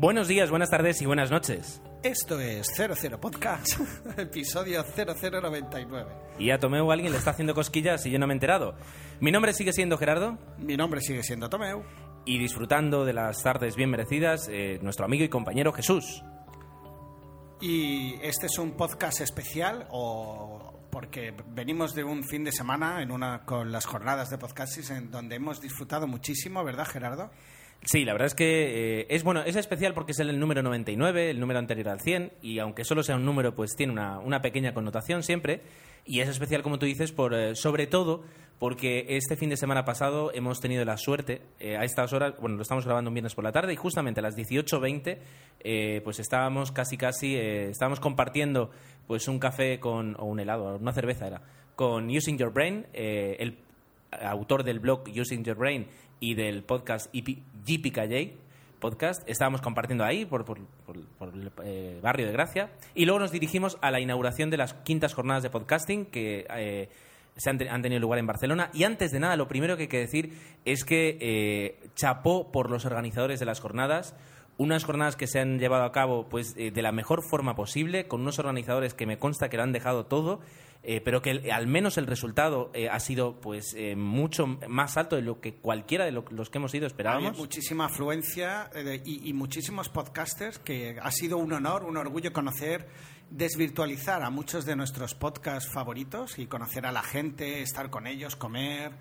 Buenos días, buenas tardes y buenas noches. Esto es 00 Podcast, episodio 0099. Y a Tomeu alguien le está haciendo cosquillas y yo no me he enterado. Mi nombre sigue siendo Gerardo Mi nombre sigue siendo Tomeu. y disfrutando de las tardes bien merecidas, eh, nuestro amigo y compañero Jesús. Y este es un podcast especial o porque venimos de un fin de semana en una con las jornadas de podcasting en donde hemos disfrutado muchísimo, ¿verdad, Gerardo? Sí, la verdad es que eh, es bueno, es especial porque es el número 99, el número anterior al 100, y aunque solo sea un número, pues tiene una, una pequeña connotación siempre. Y es especial, como tú dices, por eh, sobre todo porque este fin de semana pasado hemos tenido la suerte, eh, a estas horas, bueno, lo estamos grabando un viernes por la tarde, y justamente a las 18.20, eh, pues estábamos casi casi, estábamos compartiendo pues un café con, o un helado, una cerveza era, con Using Your Brain, el autor del blog Using Your Brain y del podcast GPKJ podcast. Estábamos compartiendo ahí por, por- por- por el eh, barrio de Gracia. Y luego nos dirigimos a la inauguración de las quintas jornadas de podcasting que eh, se han, han tenido lugar en Barcelona. Y antes de nada, lo primero que hay que decir es que eh, chapó por los organizadores de las jornadas. Unas jornadas que se han llevado a cabo pues, eh, de la mejor forma posible, con unos organizadores que me consta que lo han dejado todo, eh, pero que el- al menos el resultado eh, ha sido pues eh, mucho más alto de lo que cualquiera de lo- los que hemos ido esperábamos. muchísima afluencia y, y muchísimos podcasters que ha sido un honor, un orgullo conocer, desvirtualizar a muchos de nuestros podcasts favoritos y conocer a la gente, estar con ellos, comer,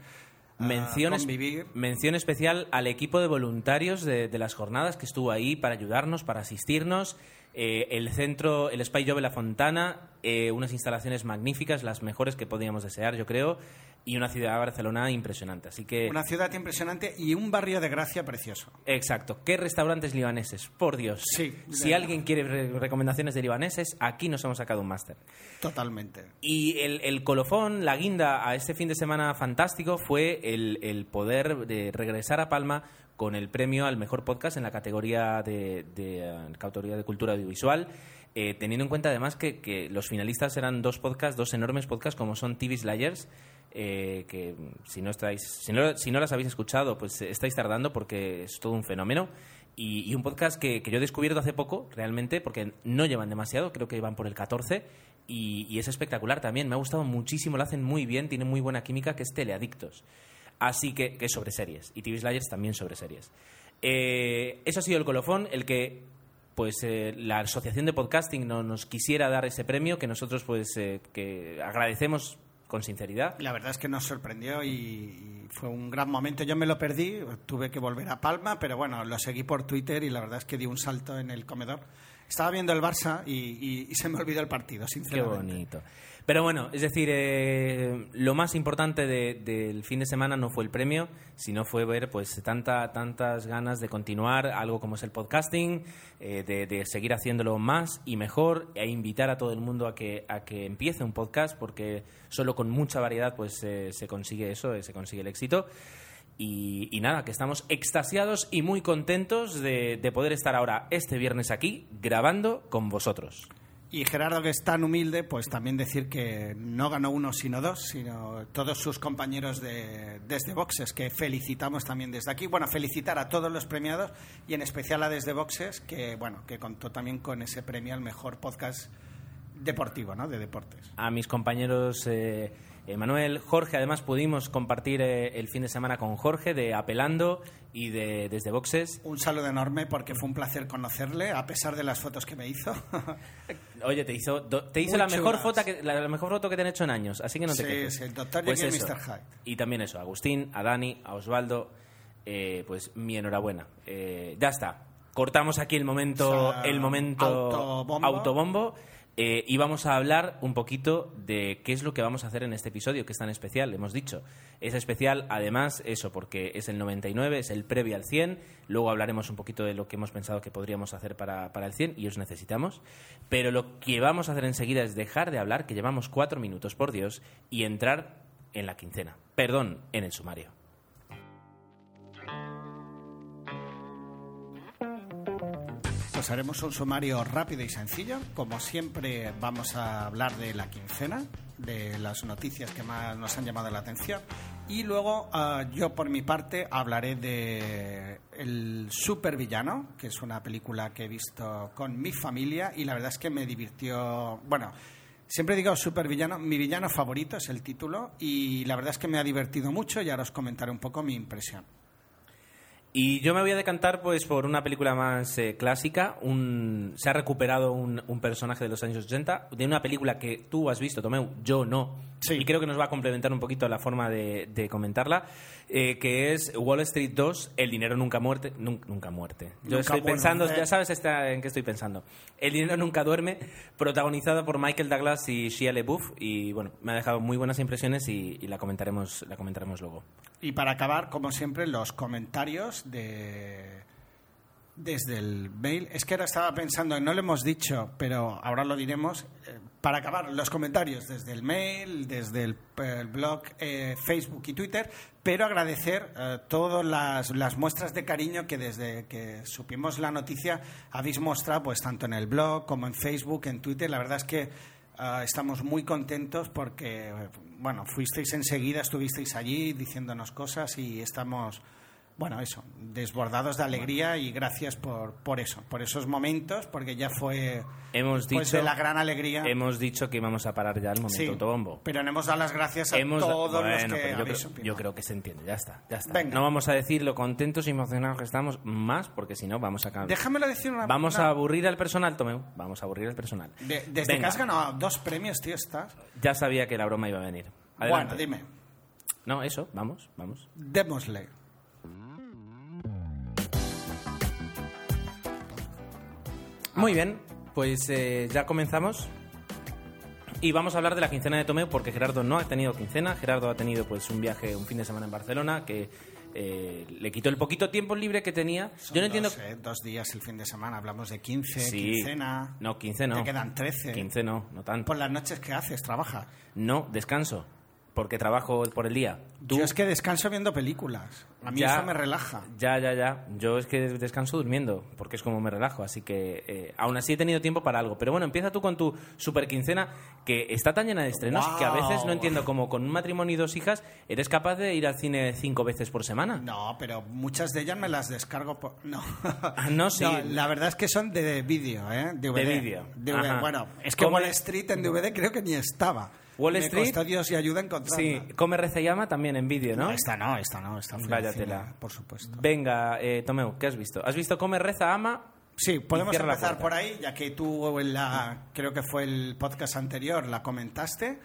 ah, Mención, convivir. mención especial al equipo de voluntarios de, de las jornadas que estuvo ahí para ayudarnos, para asistirnos. Eh, el centro, el Spy Job La Fontana, eh, unas instalaciones magníficas, las mejores que podíamos desear, yo creo, y una ciudad de Barcelona impresionante. Así que, Una ciudad impresionante y un barrio de gracia precioso. exacto. ¿Qué restaurantes libaneses? Por Dios. Sí. Si alguien quiere re- recomendaciones de libaneses, aquí nos hemos sacado un máster. Totalmente. Y el, el colofón, la guinda a este fin de semana fantástico fue el, el poder de regresar a Palma con el premio al mejor podcast en la categoría de, de, eh, categoría de cultura audiovisual, eh, teniendo en cuenta además que, que los finalistas eran dos podcasts, dos enormes podcasts como son TV Slayers, eh, que mm, si no estáis, si no, si no las habéis escuchado, pues eh, estáis tardando porque es todo un fenómeno. Y, y un podcast que, que yo he descubierto hace poco, realmente, porque no llevan demasiado, creo que van por el 14, y, y es espectacular también. Me ha gustado muchísimo, lo hacen muy bien, tienen muy buena química, que es Teleadictos. Así que, que es sobre series. Y TV Slayers también sobre series. Eh, eso ha sido el colofón, el que pues eh, la asociación de podcasting no, nos quisiera dar ese premio que nosotros pues eh, que agradecemos con sinceridad La verdad es que nos sorprendió y, fue un gran momento. Yo me lo perdí, tuve que volver a Palma, pero bueno, lo seguí por Twitter y la verdad es que di un salto en el comedor. Estaba viendo el Barça y, y- y se me olvidó el partido, Qué sinceramente. bonito. Pero bueno, es decir, eh, lo más importante de- del fin de semana no fue el premio, sino fue ver pues tanta, tantas ganas de continuar algo como es el podcasting, eh, de, seguir haciéndolo más y mejor, e invitar a todo el mundo a que, a que empiece un podcast, porque solo con mucha variedad pues se consigue eso, eh, se consigue el éxito. Y, nada, que estamos extasiados y muy contentos de poder estar ahora este viernes aquí grabando con vosotros. Y Gerardo, que es tan humilde, pues también decir que no ganó uno sino dos, sino todos sus compañeros de Desde Boxes, que felicitamos también desde aquí. Bueno, felicitar a todos los premiados y en especial a Desde Boxes, que bueno, que contó también con ese premio al mejor podcast deportivo, ¿no? De deportes. a mis compañeros eh, Manuel, Jorge, además pudimos compartir eh, el fin de semana con Jorge de Apelando y de Desde Boxes. Un saludo enorme porque fue un placer conocerle, a pesar de las fotos que me hizo. Oye, te hizo, do- te hizo Muy la mejor, foto que, la, la mejor foto que te han hecho en años, así que no te Sí, quejes. sí, el. Pues Jekyll y eso. Mr. Hyde. Y también eso, a Agustín, a Dani, a Osvaldo, eh, pues mi enhorabuena. Eh, ya está. Cortamos aquí el momento, O sea, el momento autobombo. autobombo. Eh, y vamos a hablar un poquito de qué es lo que vamos a hacer en este episodio, que es tan especial, hemos dicho. Es especial, además, eso, porque es el 99, es el previo al 100. Luego hablaremos un poquito de lo que hemos pensado que podríamos hacer para, para el 100 y os necesitamos. Pero lo que vamos a hacer enseguida es dejar de hablar, que llevamos cuatro minutos, por Dios, y entrar en la quincena. Perdón, en el sumario. Pues haremos un sumario rápido y sencillo. Como siempre, vamos a hablar de la quincena, de las noticias que más nos han llamado la atención. Y luego, ah, yo por mi parte, hablaré de El Supervillano, que es una película que he visto con mi familia y la verdad es que me divirtió. Bueno, siempre digo Supervillano, mi villano favorito es el título y la verdad es que me ha divertido mucho y ahora os comentaré un poco mi impresión. Y yo me voy a decantar pues por una película más eh, clásica. Un, se ha recuperado un, un personaje de los años 80, de una película que tú has visto, Tomeu, yo no. Sí. Y creo que nos va a complementar un poquito la forma de, de comentarla, eh, que es Wall Street 2, El dinero nunca muerte. nun- nunca muerte. Yo Nunca estoy pensando, ya sabes esta- en qué estoy pensando. El dinero nunca duerme, protagonizada por Michael Douglas y Shia LaBeouf. Y bueno, me ha dejado muy buenas impresiones y, y la, comentaremos, la comentaremos luego. Y para acabar, como siempre, los comentarios de desde el mail. Es que ahora estaba pensando, no lo hemos dicho, pero ahora lo diremos. Eh, para acabar, los comentarios desde el mail, desde el, blog, eh, Facebook y Twitter, pero agradecer eh, todas las, las muestras de cariño que desde que supimos la noticia habéis mostrado, pues tanto en el blog como en Facebook, en Twitter. La verdad es que estamos muy contentos porque, bueno, fuisteis enseguida, estuvisteis allí diciéndonos cosas y estamos, bueno, eso, desbordados de alegría y gracias por, por eso, por esos momentos, porque ya fue Hemos dicho, de la gran alegría. hemos dicho que íbamos a parar ya el momento Sí, autobombo. pero no hemos dado las gracias a Hemos- todos bueno, los que yo, creo, yo creo que se entiende, ya está, ya está. Venga. No vamos a decir lo contentos y emocionados que estamos más, porque si no vamos a cambiar. Déjamelo decir una Vamos una- a aburrir al personal, Tomeu. Vamos a aburrir al personal. de- desde Venga, que has ganado dos premios, tío, estás. Ya sabía que la broma iba a venir. Adelante. Bueno, dime, No, eso, vamos, vamos. démosle. Muy bien, pues eh, ya comenzamos. Y vamos a hablar de la quincena de Tomeu porque Gerardo no ha tenido quincena. Gerardo ha tenido pues un viaje, un fin de semana en Barcelona que eh, le quitó el poquito tiempo libre que tenía. Son Yo no entiendo. Dos, eh, dos días el fin de semana, hablamos de 15, Sí. quincena. No, 15 no. Te quedan 13. 15 no, no tanto. Por las noches que haces, trabajas. No, descanso. Porque trabajo por el día. Tú, Yo es que descanso viendo películas. A mí Ya. eso me relaja. Ya, ya, ya. Yo es que descanso durmiendo, porque es como me relajo. Así que eh, aún así he tenido tiempo para algo. Pero bueno, empieza tú con tu super quincena, que está tan llena de estrenos que a veces no entiendo cómo con un matrimonio y dos hijas eres capaz de ir al cine cinco veces por semana. No, pero muchas de ellas me las descargo por... No. Ah, no, sí. la verdad es que son de vídeo, ¿eh? DVD. De vídeo. Bueno, es que Wall Street en DVD creo que ni estaba. Wall me Street- costó Dios y ayuda a encontrarla. Sí, come, reza y llama también en vídeo, ¿no? No, esta no, esta no. Esta Vaya tela. Por supuesto. Venga, eh, Tomeu, ¿qué has visto? ¿Has visto Come, reza, ama? Sí, podemos empezar por ahí, ya que tú en la, creo que fue el podcast anterior, la comentaste.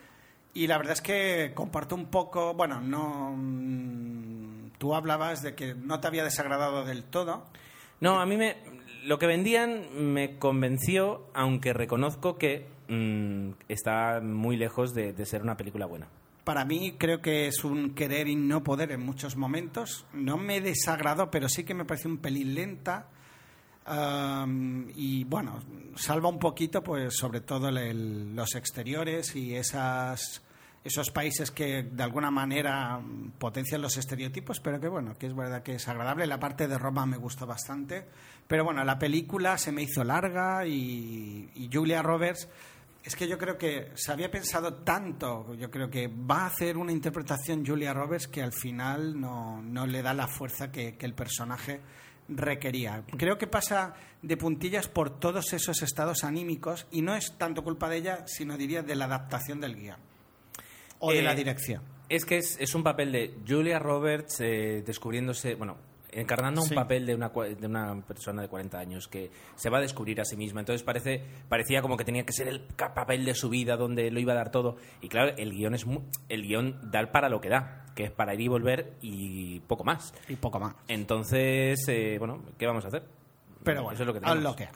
Y la verdad es que comparto un poco, bueno, no... mm, Tú hablabas de que no te había desagradado del todo. No, a mí me, lo que vendían me convenció, aunque reconozco que mm, está muy lejos de, de ser una película buena. Para mí creo que es un querer y no poder en muchos momentos. No me desagradó, pero sí que me pareció un pelín lenta. Am, y bueno, salva un poquito, pues sobre todo el- los exteriores y esas, esos países que de alguna manera potencian los estereotipos, pero que bueno, que es verdad que es agradable. La parte de Roma me gustó bastante. Pero bueno, la película se me hizo larga y, y Julia Roberts es que yo creo que se había pensado tanto, yo creo que va a hacer una interpretación Julia Roberts que al final no, no le da la fuerza que, que el personaje requería. Creo que pasa de puntillas por todos esos estados anímicos y no es tanto culpa de ella, sino diría de la adaptación del guion o de Eh, la dirección. Es que es, es un papel de Julia Roberts eh, descubriéndose, bueno, encarnando un papel de una, de una persona de 40 años que se va a descubrir a sí misma. Entonces parece, parecía como que tenía que ser el papel de su vida donde lo iba a dar todo. Y claro, el guion, es el guion da para lo que da, que es para ir y volver y poco más. Y poco más. Entonces, eh, bueno, ¿qué vamos a hacer? Pero bueno, Eso es lo que tenemos. lo que.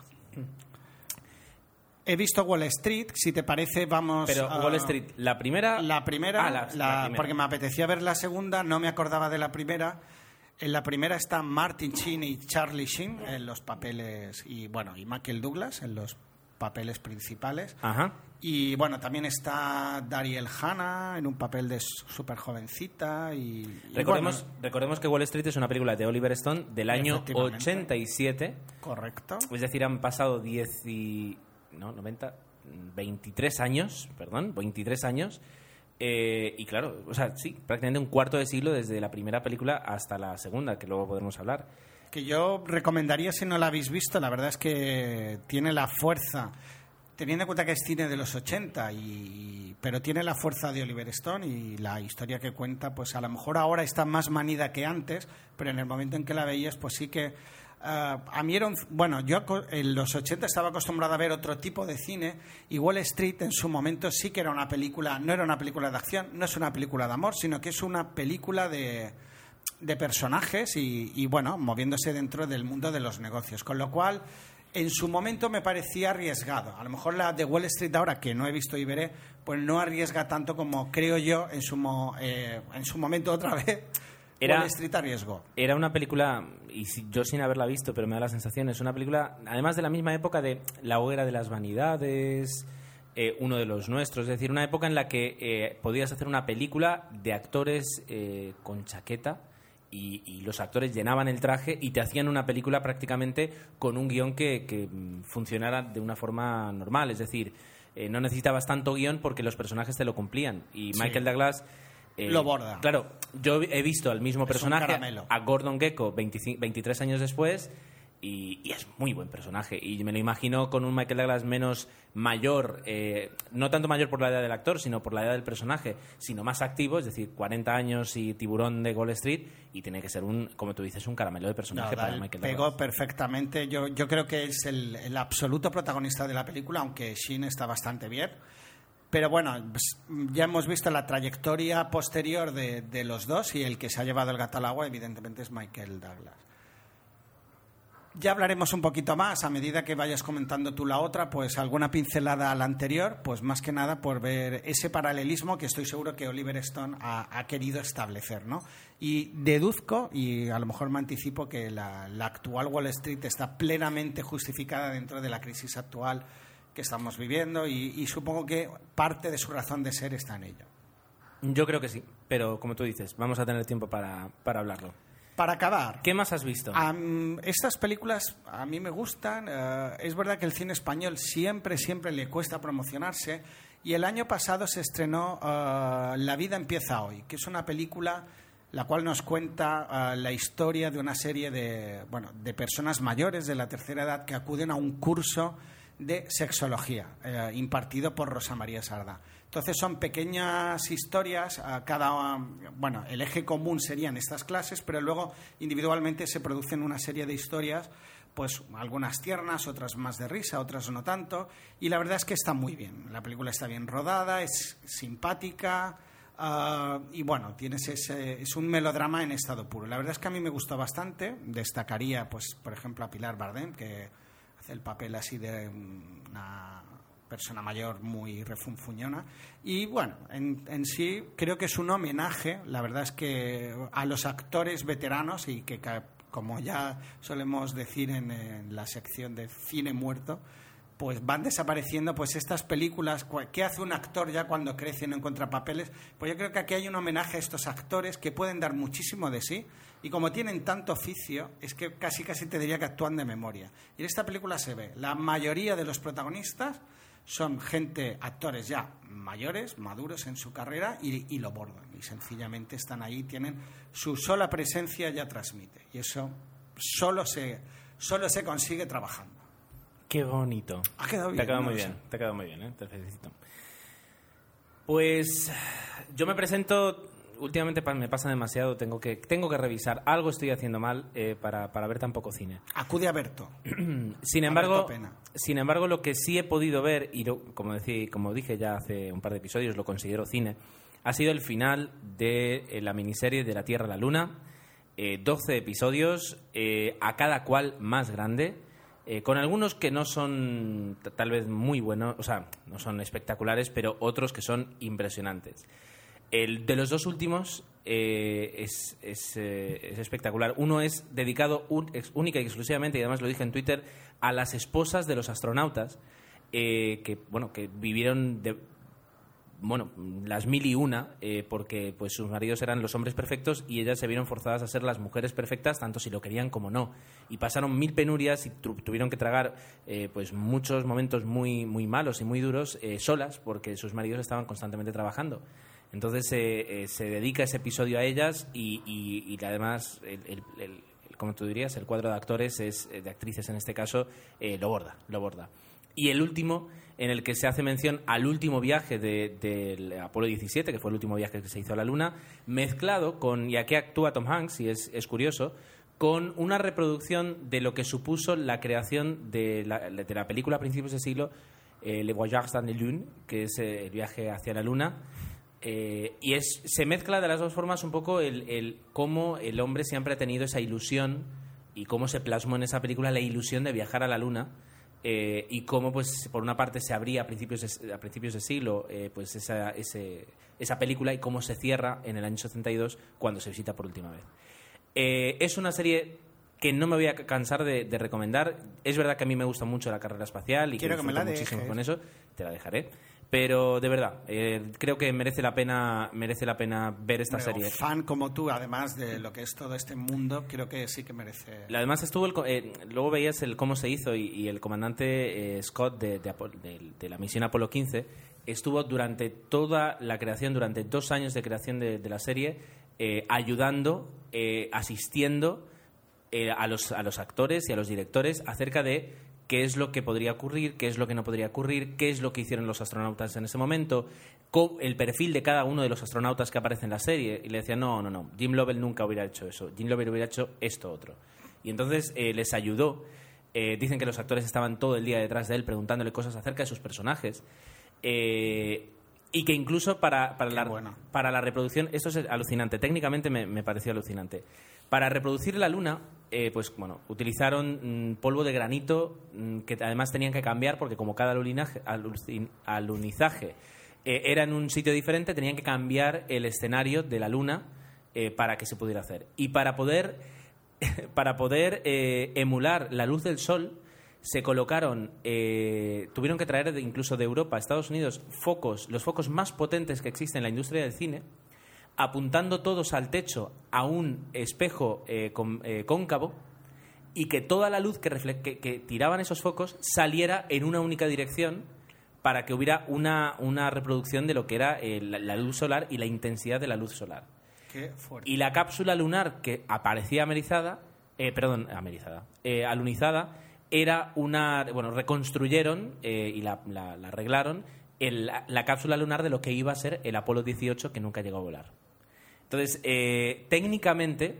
He visto Wall Street, si te parece vamos Pero a- Wall Street, la primera... La primera, Ah, la- la- la primera. porque me apetecía ver la segunda, no me acordaba de la primera. En la primera están Martin Sheen y Charlie Sheen en los papeles y bueno y Michael Douglas en los papeles principales. Ajá. Y bueno, también está Dariel Hannah en un papel de súper jovencita. Y, y Recordemos, bueno, recordemos que Wall Street es una película de Oliver Stone del año Efectivamente. 87. correcto. Es decir, han pasado 10 y... No, 90... 23 años, perdón, 23 años. Eh, y claro, o sea, sí, prácticamente un cuarto de siglo desde la primera película hasta la segunda, que luego podremos hablar. Que yo recomendaría si no la habéis visto, la verdad es que tiene la fuerza, teniendo en cuenta que es cine de los 80, y, pero tiene la fuerza de Oliver Stone y la historia que cuenta, pues a lo mejor ahora está más manida que antes, pero en el momento en que la veías, pues sí que... ah, a mí era un- bueno, yo en los 80 estaba acostumbrado a ver otro tipo de cine y Wall Street en su momento sí que era una película, no era una película de acción, no es una película de amor, sino que es una película de, de personajes y, bueno, moviéndose dentro del mundo de los negocios. Con lo cual, en su momento me parecía arriesgado. A lo mejor la de Wall Street ahora, que no he visto y veré, pues no arriesga tanto como creo yo en su, eh, en su momento otra vez. Era- Wall Street arriesgó. Era una película, y yo sin haberla visto, pero me da la sensación, es una película, además de la misma época de La hoguera de las vanidades, eh, uno de los nuestros, es decir, una época en la que eh, podías hacer una película de actores eh, con chaqueta y, y los actores llenaban el traje y te hacían una película prácticamente con un guion que, que, funcionara de una forma normal, es decir, no necesitabas tanto guion porque los personajes te lo cumplían. Y Sí. Michael Douglas... eh, Lo borda. Claro, yo he visto al mismo Es personaje, a Gordon Gecko 25 23 años después y, y es muy buen personaje y me lo imagino con un Michael Douglas menos mayor eh, no tanto mayor por la edad del actor sino por la edad del personaje sino más activo es decir 40 años y tiburón de Wall Street y tiene que ser un como tú dices un caramelo de personaje No, para Michael pegó Douglas perfectamente. Yo, yo creo que es el, el absoluto protagonista de la película, aunque Shin está bastante bien. Pero bueno, pues, ya hemos visto la trayectoria posterior de, de los dos y el que se ha llevado el gato al agua, evidentemente, es Michael Douglas. Ya hablaremos un poquito más a medida que vayas comentando tú la otra, pues alguna pincelada a la anterior, pues más que nada por ver ese paralelismo que estoy seguro que Oliver Stone ha, querido establecer, ¿no? Y deduzco, y a lo mejor me anticipo, que la, la actual Wall Street está plenamente justificada dentro de la crisis actual que estamos viviendo y, y supongo que parte de su razón de ser está en ello. yo creo que sí pero como tú dices vamos a tener tiempo para, para hablarlo Para acabar, ¿qué más has visto? Am, estas películas a mí me gustan. eh, es verdad que el cine español siempre, siempre le cuesta promocionarse. Y el año pasado se estrenó eh, La vida empieza hoy, que es una película la cual nos cuenta eh, la historia de una serie de, bueno, de personas mayores de la tercera edad que acuden a un curso de sexología eh, impartido por Rosa María Sarda. Entonces son pequeñas historias, a cada bueno, el eje común serían estas clases, pero luego individualmente se producen una serie de historias, pues algunas tiernas, otras más de risa, otras no tanto, y la verdad es que está muy bien. La película está bien rodada, es simpática, ah, y bueno, tienes ese, es un melodrama en estado puro. La verdad es que a mí me gustó bastante. Destacaría, pues, por ejemplo, a Pilar Bardem, que el papel así de una persona mayor muy refunfuñona. Y bueno, en, en sí creo que es un homenaje, la verdad es que a los actores veteranos y que, como ya solemos decir en, en la sección de cine muerto, pues van desapareciendo pues estas películas ¿qué hace un actor ya cuando crece y no encuentra papeles? Pues yo creo que aquí hay un homenaje a estos actores que pueden dar muchísimo de sí y como tienen tanto oficio es que casi casi te diría que actúan de memoria. Y en esta película se ve, la mayoría de los protagonistas son gente, actores ya mayores, maduros en su carrera y, y lo bordan. Y sencillamente están ahí, tienen su sola presencia ya transmite. Y eso solo se, solo se consigue trabajando. Qué bonito. Ha quedado Te bien, ha quedado muy bien. Te ha quedado muy bien, ¿eh? Te felicito. Pues yo me presento. Últimamente me pasa demasiado. Tengo que, tengo que revisar. Algo estoy haciendo mal eh, para, para ver tan poco cine. Acude a Berto. Sin embargo, Berto Pena. sin embargo, lo que sí he podido ver, y lo- como, decí- como dije ya hace un par de episodios, lo considero cine, ha sido el final de eh, la miniserie de La Tierra a la Luna. Eh, 12 episodios, eh, a cada cual más grande, eh, con algunos que no son tal vez muy buenos, o sea, no son espectaculares, pero otros que son impresionantes. El de los dos últimos eh, es, es, eh, es espectacular. Uno es dedicado ex- única y exclusivamente, y además lo dije en Twitter, a las esposas de los astronautas. que, bueno, que vivieron bueno, las mil y una, eh, porque pues sus maridos eran los hombres perfectos y ellas se vieron forzadas a ser las mujeres perfectas, tanto si lo querían como no. Y pasaron mil penurias y tu- tuvieron que tragar eh, pues muchos momentos muy, muy malos y muy duros eh, solas, porque sus maridos estaban constantemente trabajando. Entonces se dedica ese episodio a ellas y, y- además, el, como tú dirías, el cuadro de actores, es, de actrices en este caso, lo borda, lo borda. Y el último, en el que se hace mención al último viaje de- Apolo 17, que fue el último viaje que se hizo a la Luna, mezclado con, y aquí actúa Tom Hanks, y es, curioso, con una reproducción de lo que supuso la creación de la, película a principios de siglo, eh, Le Voyage dans la Lune, que es eh, el viaje hacia la Luna. Eh, y se mezcla de las dos formas un poco el cómo el hombre siempre ha tenido esa ilusión y cómo se plasmó en esa película la ilusión de viajar a la Luna eh, y cómo, pues, por una parte se abría a principios de, a principios de siglo eh, pues esa, ese- esa película y cómo se cierra en el año 72 cuando se visita por última vez. Eh, es una serie que no me voy a cansar de, de recomendar. Es verdad que a mí me gusta mucho la carrera espacial y Quiero que me la muchísimo dejes. con eso. Te la dejaré. Pero de verdad, eh, creo que merece la pena merece la pena ver esta Hombre, serie. Fan como tú, además de lo que es todo este mundo, creo que sí que merece. Además estuvo el eh, luego veías el cómo se hizo y, y el comandante eh, Scott de, de de- de la misión Apolo 15 estuvo durante toda la creación, durante dos años de creación de, la serie, eh, ayudando, eh, asistiendo eh, a, los, a los actores y a los directores acerca de qué es lo que podría ocurrir, qué es lo que no podría ocurrir, qué es lo que hicieron los astronautas en ese momento, el perfil de cada uno de los astronautas que aparece en la serie. Y le decían, no, no, no, Jim Lovell nunca hubiera hecho eso, Jim Lovell hubiera hecho esto otro. Y entonces eh, les ayudó. Eh, dicen que los actores estaban todo el día detrás de él preguntándole cosas acerca de sus personajes. Eh, y que incluso para, para, la, bueno. para la reproducción, esto es alucinante, técnicamente me, me pareció alucinante. Para reproducir la luna, eh, pues bueno, utilizaron mm, polvo de granito mm, que además tenían que cambiar porque como cada alunizaje eh, era en un sitio diferente, tenían que cambiar el escenario de la luna eh, para que se pudiera hacer. Y para poder, para poder emular la luz del sol, se colocaron, tuvieron que traer incluso de Europa a Estados Unidos focos, los focos más potentes que existen en la industria del cine, apuntando todos al techo a un espejo eh, con- eh, cóncavo y que toda la luz que, refle- que- que tiraban esos focos saliera en una única dirección para que hubiera una, una reproducción de lo que era eh, la, la luz solar y la intensidad de la luz solar. Qué fuerte. Y la cápsula lunar que aparecía amerizada, eh, perdón, amerizada, eh, alunizada, era una. Bueno, reconstruyeron y la, la- la arreglaron el- la, la cápsula lunar de lo que iba a ser el Apolo 18 que nunca llegó a volar. Entonces, eh, técnicamente,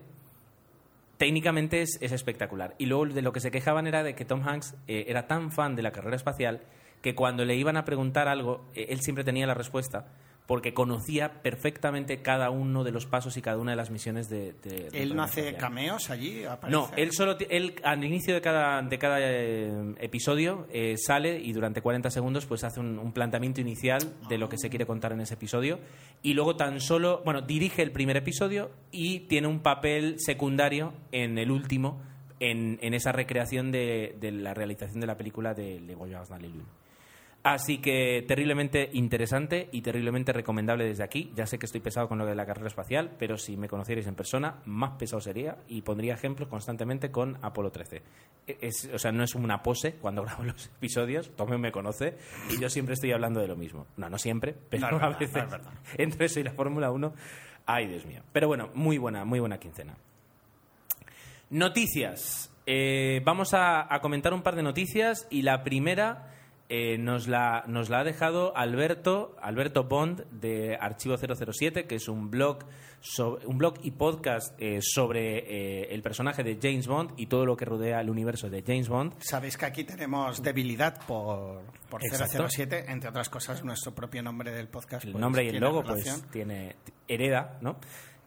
técnicamente es, es espectacular. Y luego de lo que se quejaban era de que Tom Hanks eh, era tan fan de la carrera espacial que cuando le iban a preguntar algo, eh, él siempre tenía la respuesta porque conocía perfectamente cada uno de los pasos y cada una de las misiones de... de- de ¿Él no hace cameos allí? ¿Aparece? No, él solo él al inicio de cada de cada eh, episodio eh, sale y durante 40 segundos pues hace un, un planteamiento inicial de lo que se quiere contar en ese episodio y luego tan solo bueno dirige el primer episodio y tiene un papel secundario en el último en, en esa recreación de, de la realización de la película de Le Voyage dans Lune. Así que terriblemente interesante y terriblemente recomendable desde aquí. Ya sé que estoy pesado con lo de la carrera espacial, pero si me conocierais en persona, más pesado sería y pondría ejemplos constantemente con Apolo 13. E- Es, o sea, no es una pose cuando grabo los episodios, Tomé me conoce y yo siempre estoy hablando de lo mismo. No, no siempre, pero No, a veces entre eso y la Fórmula 1, ay Dios mío. Pero bueno, muy buena, muy buena quincena. Noticias. Eh, vamos a, a comentar un par de noticias y la primera eh, nos, la, nos la ha dejado Alberto, Alberto Bond de Archivo 007, que es un blog, so- un blog y podcast eh, sobre eh, el personaje de James Bond y todo lo que rodea el universo de James Bond. Sabéis que aquí tenemos debilidad por, por Exacto. 007, entre otras cosas, nuestro propio nombre del podcast. El pues, nombre y el logo relación. pues tiene hereda, ¿no?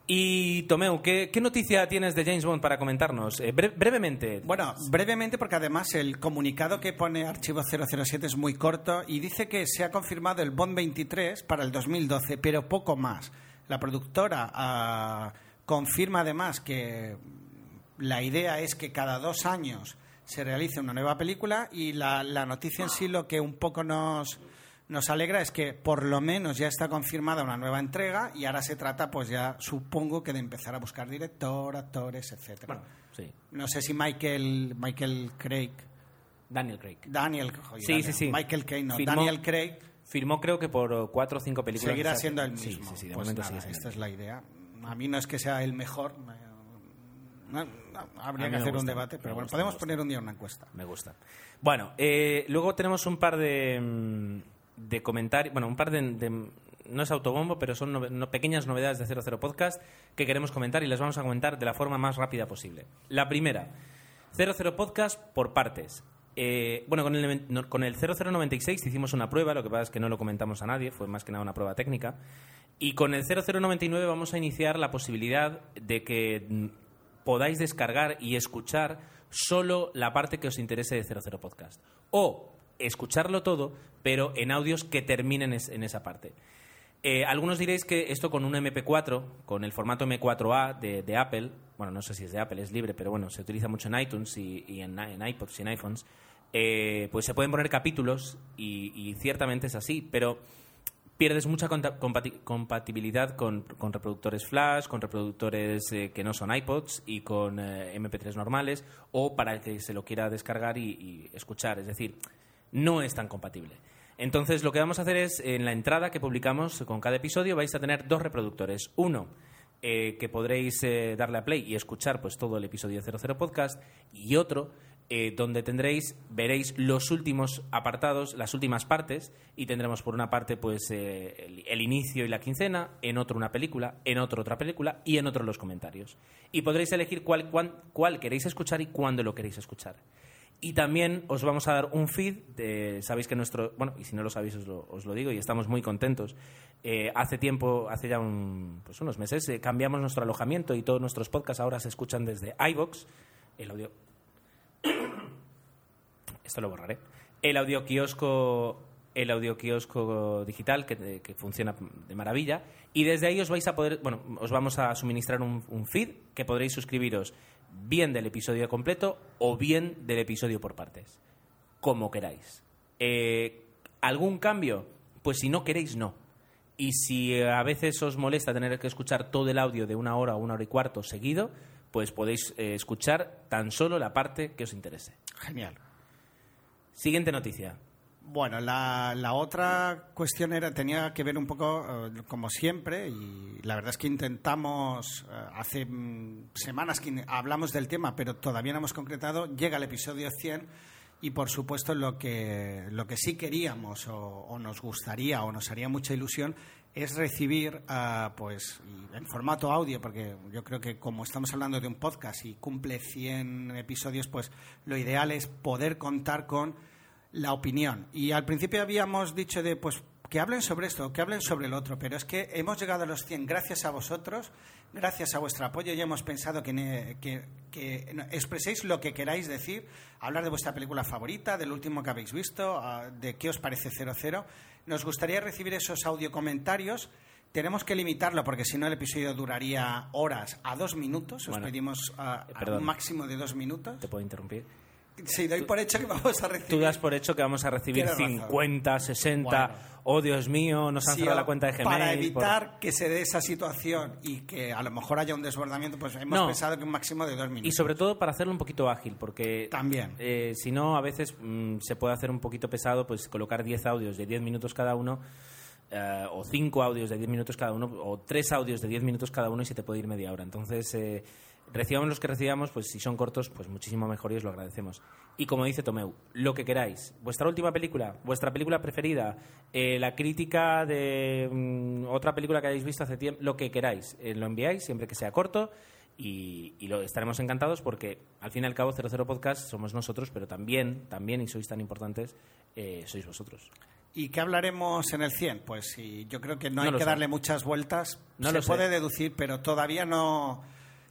Y Tomeu, ¿qué, noticia tienes de James Bond para comentarnos? Eh, bre- brevemente. Bueno, brevemente, porque además el comunicado que pone Archivo 007 es muy corto y dice que se ha confirmado el Bond 23 para el 2012, pero poco más. La productora ah, confirma además que la idea es que cada dos años se realice una nueva película y la, la noticia en sí lo que un poco nos, nos alegra es que por lo menos ya está confirmada una nueva entrega y ahora se trata pues ya supongo que de empezar a buscar director, actores, etcétera. Bueno, sí. No sé si Michael Michael Craig Daniel Craig. Daniel Sí, Daniel, sí, sí. Michael Craig no, Firmó- Daniel Craig Firmó creo que por eh, cuatro o cinco películas. seguirá siendo el sí, mismo. Sí, sí, de Pues momento nada, esta es la idea. A mí no es que sea el mejor. no, no, habría que hacer un debate, pero bueno, gusta, podemos poner un día una encuesta. Me gusta. Bueno, eh, luego tenemos un par de, mm, de comentarios, bueno, un par de, no es autobombo, pero son pequeñas novedades de 00 Podcast que queremos comentar y las vamos a comentar de la forma más rápida posible. La primera, 00 Podcast por partes. Eh, bueno, con el, con el 0096 hicimos una prueba, lo que pasa es que no lo comentamos a nadie, fue más que nada una prueba técnica. Y con el 0099 vamos a iniciar la posibilidad de que mm, podáis descargar y escuchar solo la parte que os interese de 00 Podcast. O escucharlo todo, pero en audios que terminen en esa parte. Eh, algunos diréis que esto con un MP4, con el formato M4A de, Apple, bueno, no sé si es de Apple, es libre, pero bueno, se utiliza mucho en iTunes y, en, iPods y en iPhones, eh, pues se pueden poner capítulos y, ciertamente es así, pero pierdes mucha compatibilidad con, reproductores flash, con reproductores eh, que no son iPods y con eh, MP3 normales o para el que se lo quiera descargar y escuchar. Es decir, no es tan compatible. Entonces, lo que vamos a hacer es, en la entrada que publicamos con cada episodio, vais a tener dos reproductores. Uno, eh, que podréis eh, darle a play y escuchar pues todo el episodio de 00 Podcast, y otro, eh, donde tendréis, veréis los últimos apartados, las últimas partes, y tendremos por una parte pues el, inicio y la quincena, en otro una película, en otro otra película, y en otro los comentarios. Y podréis elegir cuál queréis escuchar y cuándo lo queréis escuchar. Y también os vamos a dar un feed. sabéis que nuestro. Bueno, y si no lo sabéis, os lo, digo y estamos muy contentos. Eh, hace tiempo, hace ya un- pues unos meses, eh, cambiamos nuestro alojamiento y todos nuestros podcasts ahora se escuchan desde iBox. El audio. Esto lo borraré. El audio kiosco. El audio kiosco digital que, funciona de maravilla. Y desde ahí os vais a poder. Bueno, os vamos a suministrar un feed que podréis suscribiros bien del episodio completo o bien del episodio por partes. Como queráis. Eh, ¿Algún cambio? Pues si no queréis, no. Y si a veces os molesta tener que escuchar todo el audio de una hora o una hora y cuarto seguido, pues podéis eh, escuchar tan solo la parte que os interese. Genial. Siguiente noticia. Bueno, la, otra cuestión era, tenía que ver un poco, eh, como siempre, y la verdad es que intentamos, eh, hace mm, semanas que hablamos del tema, pero todavía no hemos concretado, llega el episodio 100 y por supuesto lo que, lo que sí queríamos o, nos gustaría o nos haría mucha ilusión es recibir, ah, pues, en formato audio, porque yo creo que como estamos hablando de un podcast y cumple 100 episodios, pues lo ideal es poder contar con la opinión. Y al principio habíamos dicho de, pues, que hablen sobre esto, que hablen sobre el otro, pero es que hemos llegado a los 100 gracias a vosotros, gracias a vuestro apoyo y hemos pensado que, ne- que, expreséis lo que queráis decir, hablar de vuestra película favorita, del último que habéis visto, ah, de qué os parece 00. Nos gustaría recibir esos audio comentarios. Tenemos que limitarlo porque si no el episodio duraría horas a dos minutos. Os Bueno, pedimos ah, eh, a un máximo de dos minutos. ¿Te puedo interrumpir? Sí, doy por hecho que vamos a recibir. Tú das por hecho que vamos a recibir Tienes razón. 50, 60. Bueno. Oh, Dios mío, nos han Sí, cerrado la cuenta de Gmail. Para por- evitar que se dé esa situación y que a lo mejor haya un desbordamiento, pues hemos No. pensado que un máximo de dos minutos. Y sobre todo para hacerlo un poquito ágil, porque También. eh, si no, a veces mm, se puede hacer un poquito pesado, pues colocar 10 audios de 10 minutos cada uno, eh, o 5 audios de 10 minutos cada uno, o 3 audios de 10 minutos cada uno y se te puede ir media hora. Entonces, eh, recibamos los que recibamos, pues si son cortos, pues muchísimo mejor y os lo agradecemos. Y como dice Tomeu, lo que queráis. Vuestra última película, vuestra película preferida, eh, la crítica de mm, otra película que hayáis visto hace tiempo, lo que queráis. Eh, lo enviáis siempre que sea corto y, y lo estaremos encantados porque al fin y al cabo 00 Podcast somos nosotros, pero también, también y sois tan importantes, eh, sois vosotros. ¿Y qué hablaremos en el 100? Pues sí, yo creo que no, No hay que sé. darle muchas vueltas. No Se lo sé. puede deducir, pero todavía no,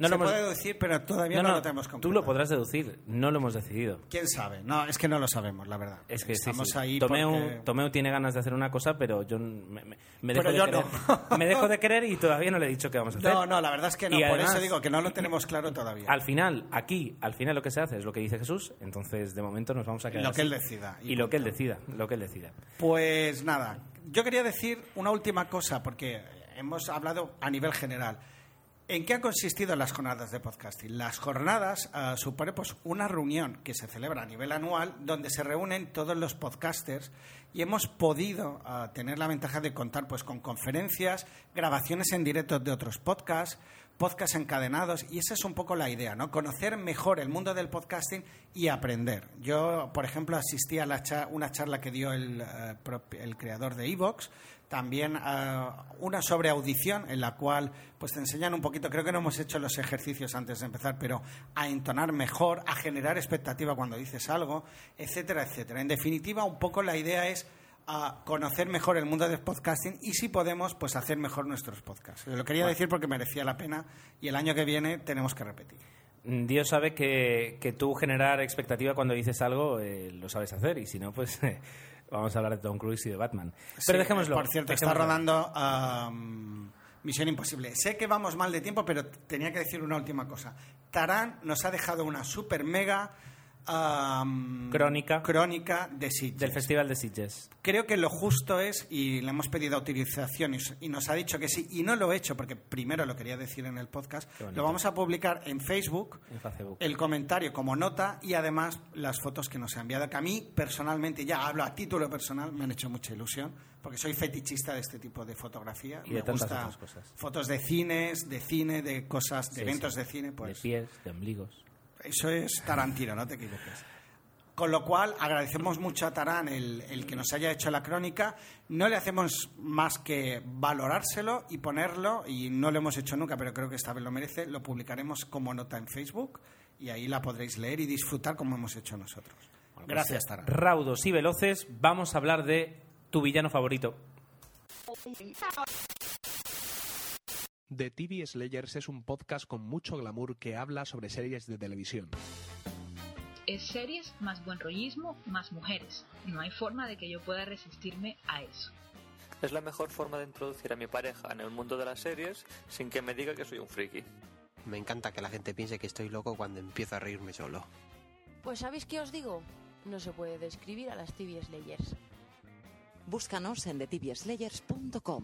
No Se lo hemos- puede deducir, pero todavía no, No, no, lo tenemos tú lo podrás deducir, no lo hemos decidido. ¿Quién sabe? No, es que no lo sabemos, la verdad. Es que Estamos sí. ahí Tomeu, porque- Tomeu tiene ganas de hacer una cosa, pero yo me, me- me dejo Pero de yo querer. no. me dejo de querer y todavía no le he dicho qué vamos a hacer. No, no, la verdad es que no. Y por además- eso digo que no lo tenemos claro todavía. Al final, aquí, al final lo que se hace es lo que dice Jesús, entonces de momento nos vamos a quedar Lo que él decida, y Y, lo que él decida, lo que él decida. Pues nada, yo quería decir una última cosa, porque hemos hablado a nivel general. ¿En qué han consistido las jornadas de podcasting? Las jornadas eh, supone pues una reunión que se celebra a nivel anual donde se reúnen todos los podcasters y hemos podido eh, tener la ventaja de contar pues con conferencias, grabaciones en directo de otros podcasts, podcasts encadenados y esa es un poco la idea, ¿no? Conocer mejor el mundo del podcasting y aprender. Yo, por ejemplo, asistí a la cha- una charla que dio el, eh, el creador de Evox, también eh, una sobre audición en la cual pues te enseñan un poquito, creo que no hemos hecho los ejercicios antes de empezar, pero a entonar mejor, a generar expectativa cuando dices algo, etcétera, etcétera. En definitiva, un poco la idea es a conocer mejor el mundo del podcasting y si podemos, pues hacer mejor nuestros podcasts. Lo quería decir porque merecía la pena y el año que viene tenemos que repetir. Dios sabe que, que tú generar expectativa cuando dices algo eh, lo sabes hacer y si no, pues vamos a hablar de Tom Cruise y de Batman. Pero Sí, dejémoslo. Por cierto, está rodando um, Misión Imposible. Sé que vamos mal de tiempo, pero tenía que decir una última cosa. Tarán nos ha dejado una super mega um, Crónica. crónica de Sitges. Del Festival de Sitges. Creo que lo justo es, y le hemos pedido autorización y, y nos ha dicho que sí, y no lo he hecho porque primero lo quería decir en el podcast, lo vamos a publicar en Facebook, En Facebook. el comentario como nota y además las fotos que nos ha enviado, que a mí personalmente, ya hablo a título personal, me han hecho mucha ilusión, porque soy fetichista de este tipo de fotografía. Y de me tantas gusta cosas. Fotos de cines, de cine, de cosas, de Sí, eventos sí. de cine, pues... De pies, de ombligos. Eso es Tarantino, no te equivoques. Con lo cual, agradecemos mucho a Tarán el, el que nos haya hecho la crónica. No le hacemos más que valorárselo y ponerlo, y no lo hemos hecho nunca, pero creo que esta vez lo merece. Lo publicaremos como nota en Facebook y ahí la podréis leer y disfrutar como hemos hecho nosotros. Gracias, Tarán. Raudos y veloces, vamos a hablar de tu villano favorito. The TV Slayers es un podcast con mucho glamour que habla sobre series de televisión. Es series más buen rollismo más mujeres. No hay forma de que yo pueda resistirme a eso. Es la mejor forma de introducir a mi pareja en el mundo de las series sin que me diga que soy un friki. Me encanta que la gente piense que estoy loco cuando empiezo a reírme solo. Pues ¿sabéis qué os digo? No se puede describir a las TV Slayers. Búscanos en thetibiaslayers.com.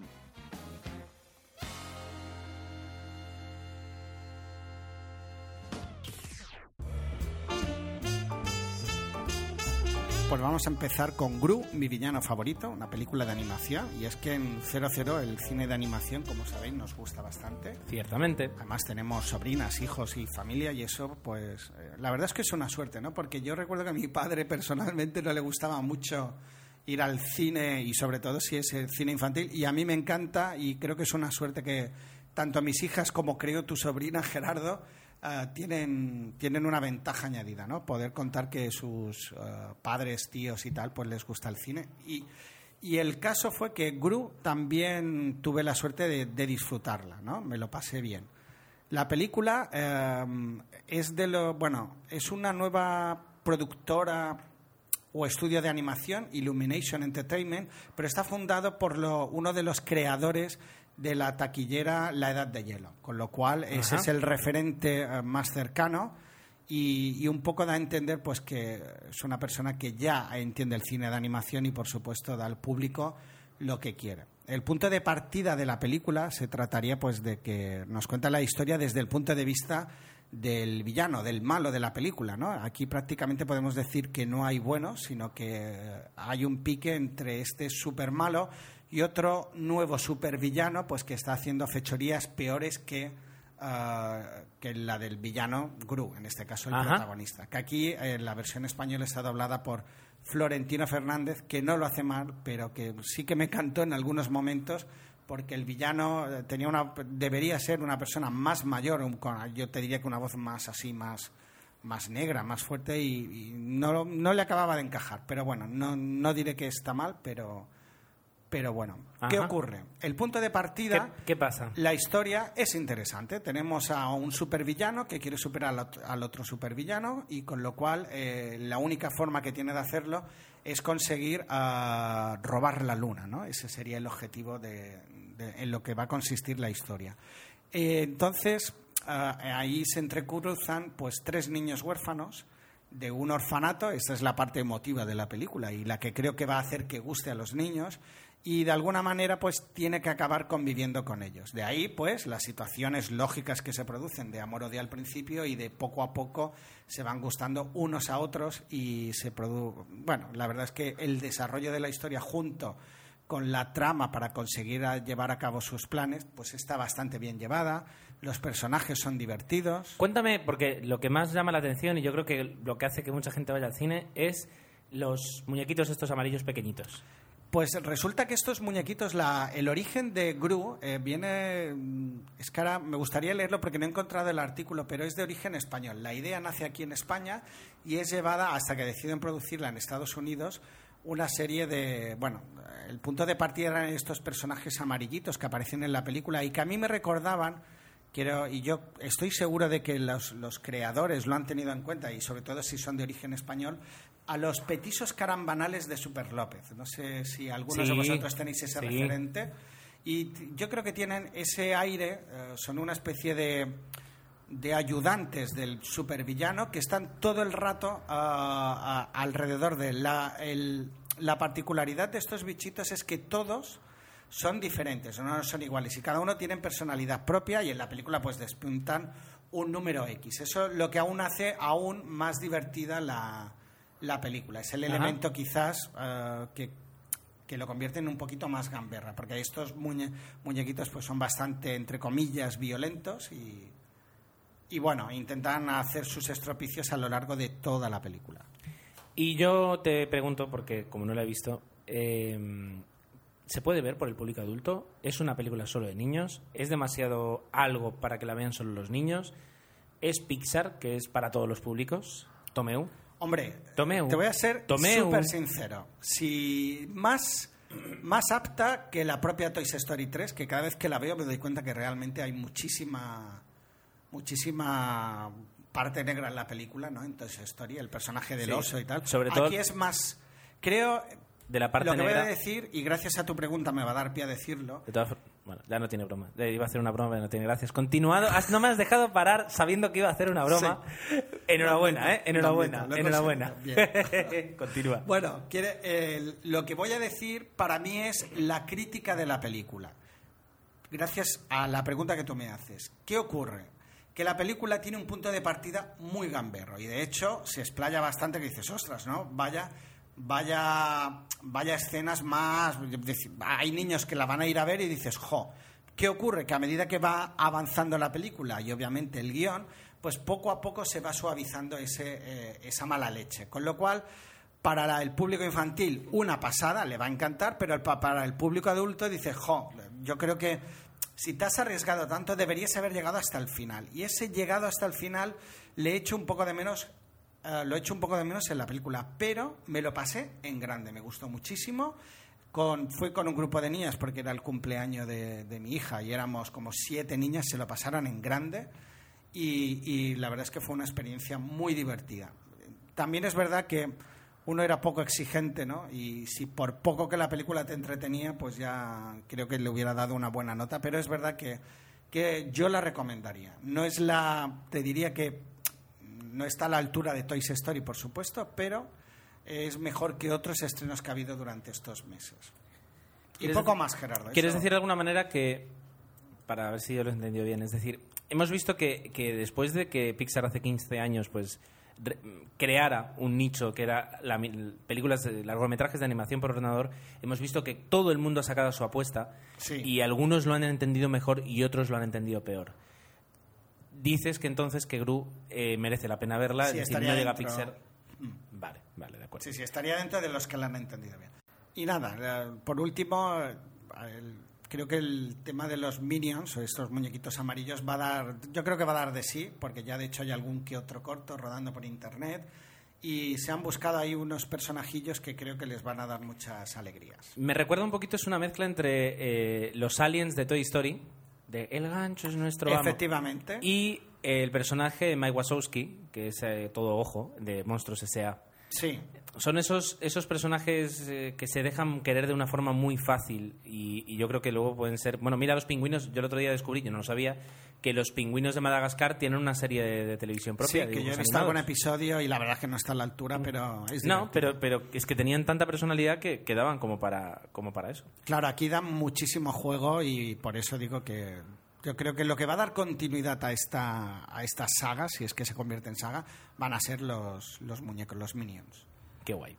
Pues vamos a empezar con Gru, mi villano favorito, una película de animación. Y es que en 00 el cine de animación, como sabéis, nos gusta bastante. Ciertamente. Además tenemos sobrinas, hijos y familia y eso, pues eh, la verdad es que es una suerte, ¿no? Porque yo recuerdo que a mi padre personalmente no le gustaba mucho ir al cine y sobre todo si es el cine infantil y a mí me encanta y creo que es una suerte que tanto mis hijas como creo tu sobrina Gerardo eh, tienen, tienen una ventaja añadida, ¿no? Poder contar que sus eh, padres, tíos y tal, pues les gusta el cine. Y, y el caso fue que Gru también tuve la suerte de, disfrutarla, ¿no? Me lo pasé bien. La película eh, es de lo. Bueno, es una nueva productora o estudio de animación, Illumination Entertainment, pero está fundado por lo, uno de los creadores de la taquillera La Edad de Hielo, con lo cual ese Ajá. es el referente eh, más cercano y, y un poco da a entender pues que es una persona que ya entiende el cine de animación y por supuesto da al público lo que quiere. El punto de partida de la película se trataría pues de que nos cuenta la historia desde el punto de vista del villano, del malo de la película, ¿no? Aquí prácticamente podemos decir que no hay bueno, sino que hay un pique entre este super malo y otro nuevo super villano, pues que está haciendo fechorías peores que, ah, que la del villano Gru, en este caso el Ajá. protagonista. Que aquí eh, la versión española está doblada por Florentino Fernández, que no lo hace mal, pero que sí que me cantó en algunos momentos porque el villano eh, tenía una debería ser una persona más mayor, con- yo te diría que una voz más así, más más negra, más fuerte y, y no, no le acababa de encajar. Pero bueno, no, no diré que está mal, pero Pero bueno, ¿qué ocurre? El punto de partida... ¿Qué, qué pasa? La historia es interesante. Tenemos a un supervillano que quiere superar al ot- al otro supervillano y con lo cual eh, la única forma que tiene de hacerlo es conseguir ah, robar la luna. ¿no? Ese sería el objetivo de, de- en lo que va a consistir la historia. Eh, entonces, ah, ahí se entrecruzan pues, tres niños huérfanos de un orfanato, esa es la parte emotiva de la película y la que creo que va a hacer que guste a los niños y de alguna manera pues tiene que acabar conviviendo con ellos. De ahí pues las situaciones lógicas que se producen de amor-odio al principio y de poco a poco se van gustando unos a otros y se produce... Bueno, la verdad es que el desarrollo de la historia junto con la trama para conseguir llevar a cabo sus planes pues está bastante bien llevada, los personajes son divertidos. Cuéntame, porque lo que más llama la atención y yo creo que lo que hace que mucha gente vaya al cine es los muñequitos estos amarillos pequeñitos. Pues resulta que estos muñequitos, la, el origen de Gru eh, viene. mm, Es me gustaría leerlo porque no he encontrado el artículo, pero es de origen español. La idea nace aquí en España y es llevada hasta que deciden producirla en Estados Unidos una serie de. Bueno, el punto de partida eran estos personajes amarillitos que aparecen en la película y que a mí me recordaban. Quiero, y yo estoy seguro de que los creadores lo han tenido en cuenta, y sobre todo si son de origen español, a los petisos carambanales de Super López. No sé si algunos Sí, de vosotros tenéis ese sí. referente. Y yo creo que tienen ese aire, eh, son una especie de, de ayudantes del supervillano que están todo el rato ah, ah, alrededor de él. La, el- la particularidad de estos bichitos es que todos son diferentes, no son iguales y cada uno tiene personalidad propia y en la película pues despuntan un número X. Eso es lo que aún hace aún más divertida la, la película. Es el Ajá. elemento quizás eh, que, que lo convierte en un poquito más gamberra, porque estos muñe- muñequitos pues son bastante, entre comillas, violentos y, y bueno, intentan hacer sus estropicios a lo largo de toda la película. Y yo te pregunto, porque como no la he visto, eh, ¿se puede ver por el público adulto? ¿Es una película solo de niños? ¿Es demasiado algo para que la vean solo los niños? ¿Es Pixar, que es para todos los públicos? Tomeu. Hombre, te voy a ser súper sincero. Si más, más apta que la propia Toy Story 3, que cada vez que la veo me doy cuenta que realmente hay muchísima, muchísima parte negra en la película, ¿no? En Toy Story, el personaje del Sí. oso y tal. Sobre todo- Aquí es más, creo, De la parte lo que negra. voy a decir, y gracias a tu pregunta me va a dar pie a decirlo, De todas for- bueno, ya no tiene broma. Eh, Iba a hacer una broma, pero no tiene gracias. Continuado. Has- no me has dejado parar sabiendo que iba a hacer una broma. Enhorabuena, ¿eh? Enhorabuena, enhorabuena. Continúa. Bueno, quiere, el- lo que voy a decir para mí es la crítica de la película. Gracias a la pregunta que tú me haces. ¿Qué ocurre? Que la película tiene un punto de partida muy gamberro y de hecho se explaya bastante que dices, ostras, ¿no? Vaya, vaya, vaya escenas más... Hay niños que la van a ir a ver y dices, jo, ¿qué ocurre? Que a medida que va avanzando la película y obviamente el guion, pues poco a poco se va suavizando ese, eh, esa mala leche. Con lo cual, para el público infantil, una pasada, le va a encantar, pero para el público adulto dice, jo, yo creo que si te has arriesgado tanto, deberías haber llegado hasta el final. Y ese llegado hasta el final le he hecho un poco de menos, eh, lo he hecho un poco de menos en la película, pero me lo pasé en grande, me gustó muchísimo. Con, fui con un grupo de niñas porque era el cumpleaños de, mi hija y éramos como siete niñas, se lo pasaron en grande y, la verdad es que fue una experiencia muy divertida. También es verdad que uno era poco exigente, ¿no? Y si por poco que la película te entretenía, pues ya creo que le hubiera dado una buena nota, pero es verdad que yo la recomendaría. No es la, te diría que no está a la altura de Toy Story, por supuesto, pero es mejor que otros estrenos que ha habido durante estos meses. Y ¿Quieres poco más, Gerardo. ¿Quieres eso- decir de alguna manera que, para ver si yo lo he entendido bien, es decir, hemos visto que, que después de que Pixar hace 15 años pues re- creara un nicho que era la, películas, de- largometrajes de animación por ordenador, hemos visto que todo el mundo ha sacado su apuesta Sí. y algunos lo han entendido mejor y otros lo han entendido peor. Dices que entonces que Gru eh, merece la pena verla, Sí, es decir, estaría no llega a. Pixar. Mm. Vale, vale, de acuerdo. Sí, sí, estaría dentro de los que la han entendido bien. Y nada, eh, por último, eh, el- creo que el tema de los Minions o estos muñequitos amarillos va a dar, yo creo que va a dar de sí, porque ya de hecho hay algún que otro corto rodando por internet y se han buscado ahí unos personajillos que creo que les van a dar muchas alegrías. Me recuerda un poquito, es una mezcla entre eh, los aliens de Toy Story, de El gancho es nuestro amo, Efectivamente. y el personaje de Mike Wazowski, que es eh, todo ojo, de Monstruos S.A. Sí, Son esos, esos personajes eh, que se dejan querer de una forma muy fácil y, y yo creo que luego pueden ser... Bueno, mira los pingüinos, yo el otro día descubrí, yo no lo sabía, que los pingüinos de Madagascar tienen una serie de, de televisión sí, propia. de que yo he visto algún episodio y la verdad es que no está a la altura, pero es No, pero, pero es que tenían tanta personalidad que quedaban como para, como para eso. Claro, aquí dan muchísimo juego y por eso digo que yo creo que lo que va a dar continuidad a esta, a esta saga, si es que se convierte en saga, van a ser los, los muñecos, los minions. Qué guay.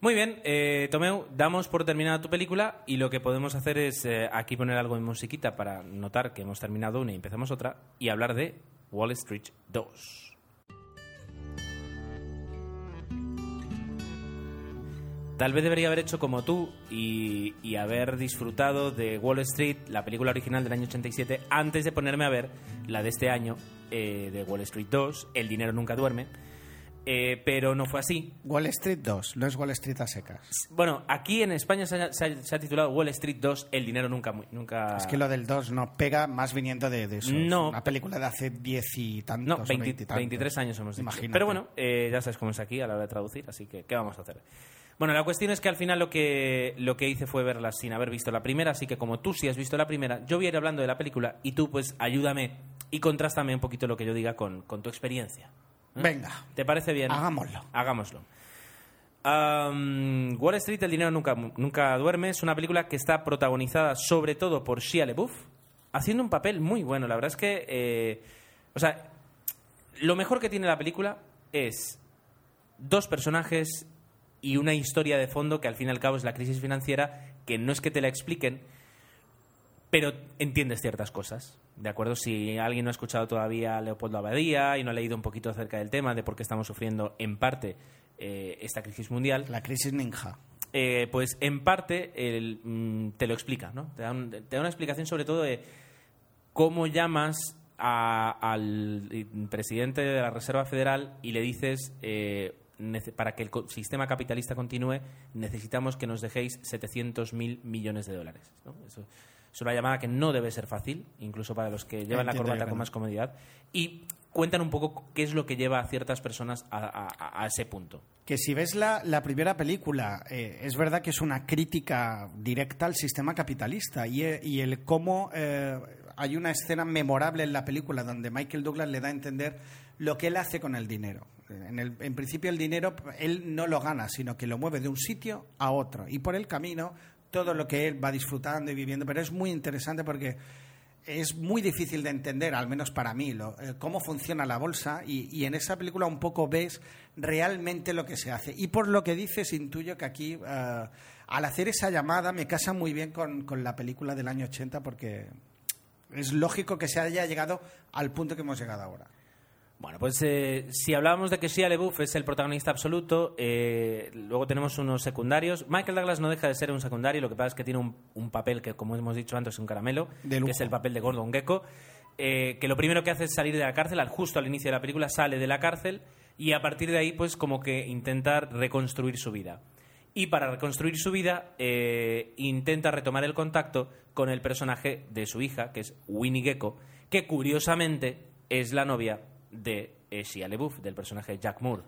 Muy bien, eh, Tomeu, damos por terminada tu película y lo que podemos hacer es eh, aquí poner algo en musiquita para notar que hemos terminado una y empezamos otra y hablar de Wall Street 2. Tal vez debería haber hecho como tú y, haber disfrutado de Wall Street, la película original del año 87, antes de ponerme a ver la de este año, eh, de Wall Street 2, El dinero nunca duerme. Eh, pero no fue así. Wall Street 2, no es Wall Street a secas. Bueno, aquí en España se ha, se ha- se ha titulado Wall Street 2, El dinero nunca... nunca... Es que lo del 2 no pega más viniendo de, de eso. No. Una película de hace 10 y tantos. No, o 20 20 y tantos. 23 años hemos dicho. Imagínate. Pero bueno, eh, ya sabes cómo es aquí a la hora de traducir, así que ¿qué vamos a hacer? Bueno, la cuestión es que al final lo que, lo que hice fue verla sin haber visto la primera, así que como tú sí has visto la primera, yo voy a ir hablando de la película y tú pues ayúdame y contrástame un poquito lo que yo diga con, con tu experiencia. ¿Eh? Venga, ¿Te parece bien? hagámoslo. Hagámoslo. Am, Wall Street, el dinero nunca, nunca duerme. Es una película que está protagonizada sobre todo por Shia LaBeouf, haciendo un papel muy bueno. La verdad es que, eh, o sea, lo mejor que tiene la película es dos personajes y una historia de fondo que al fin y al cabo es la crisis financiera, que no es que te la expliquen, pero entiendes ciertas cosas. ¿De acuerdo? Si alguien no ha escuchado todavía a Leopoldo Abadía y no ha leído un poquito acerca del tema de por qué estamos sufriendo en parte eh, esta crisis mundial, La crisis ninja. eh, pues en parte el, mm, te lo explica, ¿no? Te da, un- te da una explicación sobre todo de cómo llamas a- al presidente de la Reserva Federal y le dices, eh, para que el sistema capitalista continúe, necesitamos que nos dejéis 700 mil millones de dólares. ¿no? Eso es una llamada que no debe ser fácil, incluso para los que llevan la corbata con más comodidad. Y cuentan un poco qué es lo que lleva a ciertas personas a- a- a- a ese punto. Que si ves la, la primera película, eh, es verdad que es una crítica directa al sistema capitalista y, eh, y el cómo eh, hay una escena memorable en la película donde Michael Douglas le da a entender lo que él hace con el dinero. En, el- en principio el dinero él no lo gana, sino que lo mueve de un sitio a otro y por el camino todo lo que él va disfrutando y viviendo, pero es muy interesante porque es muy difícil de entender, al menos para mí, lo- eh, cómo funciona la bolsa y, en esa película un poco ves realmente lo que se hace. Y por lo que dices, intuyo que aquí, eh, al hacer esa llamada, me casa muy bien con, con la película del año 80 porque es lógico que se haya llegado al punto que hemos llegado ahora. Bueno, pues eh, si hablábamos de que Shia LaBeouf es el protagonista absoluto, eh, luego tenemos unos secundarios. Michael Douglas no deja de ser un secundario, lo que pasa es que tiene un, un papel que, como hemos dicho antes, es un caramelo, que es el papel de Gordon Gecko, eh, que lo primero que hace es salir de la cárcel, justo al inicio de la película sale de la cárcel y a partir de ahí, pues como que intentar reconstruir su vida. Y para reconstruir su vida, eh, intenta retomar el contacto con el personaje de su hija, que es Winnie Gecko, que curiosamente es la novia de eh, Shia LaBeouf, del personaje Jack Moore.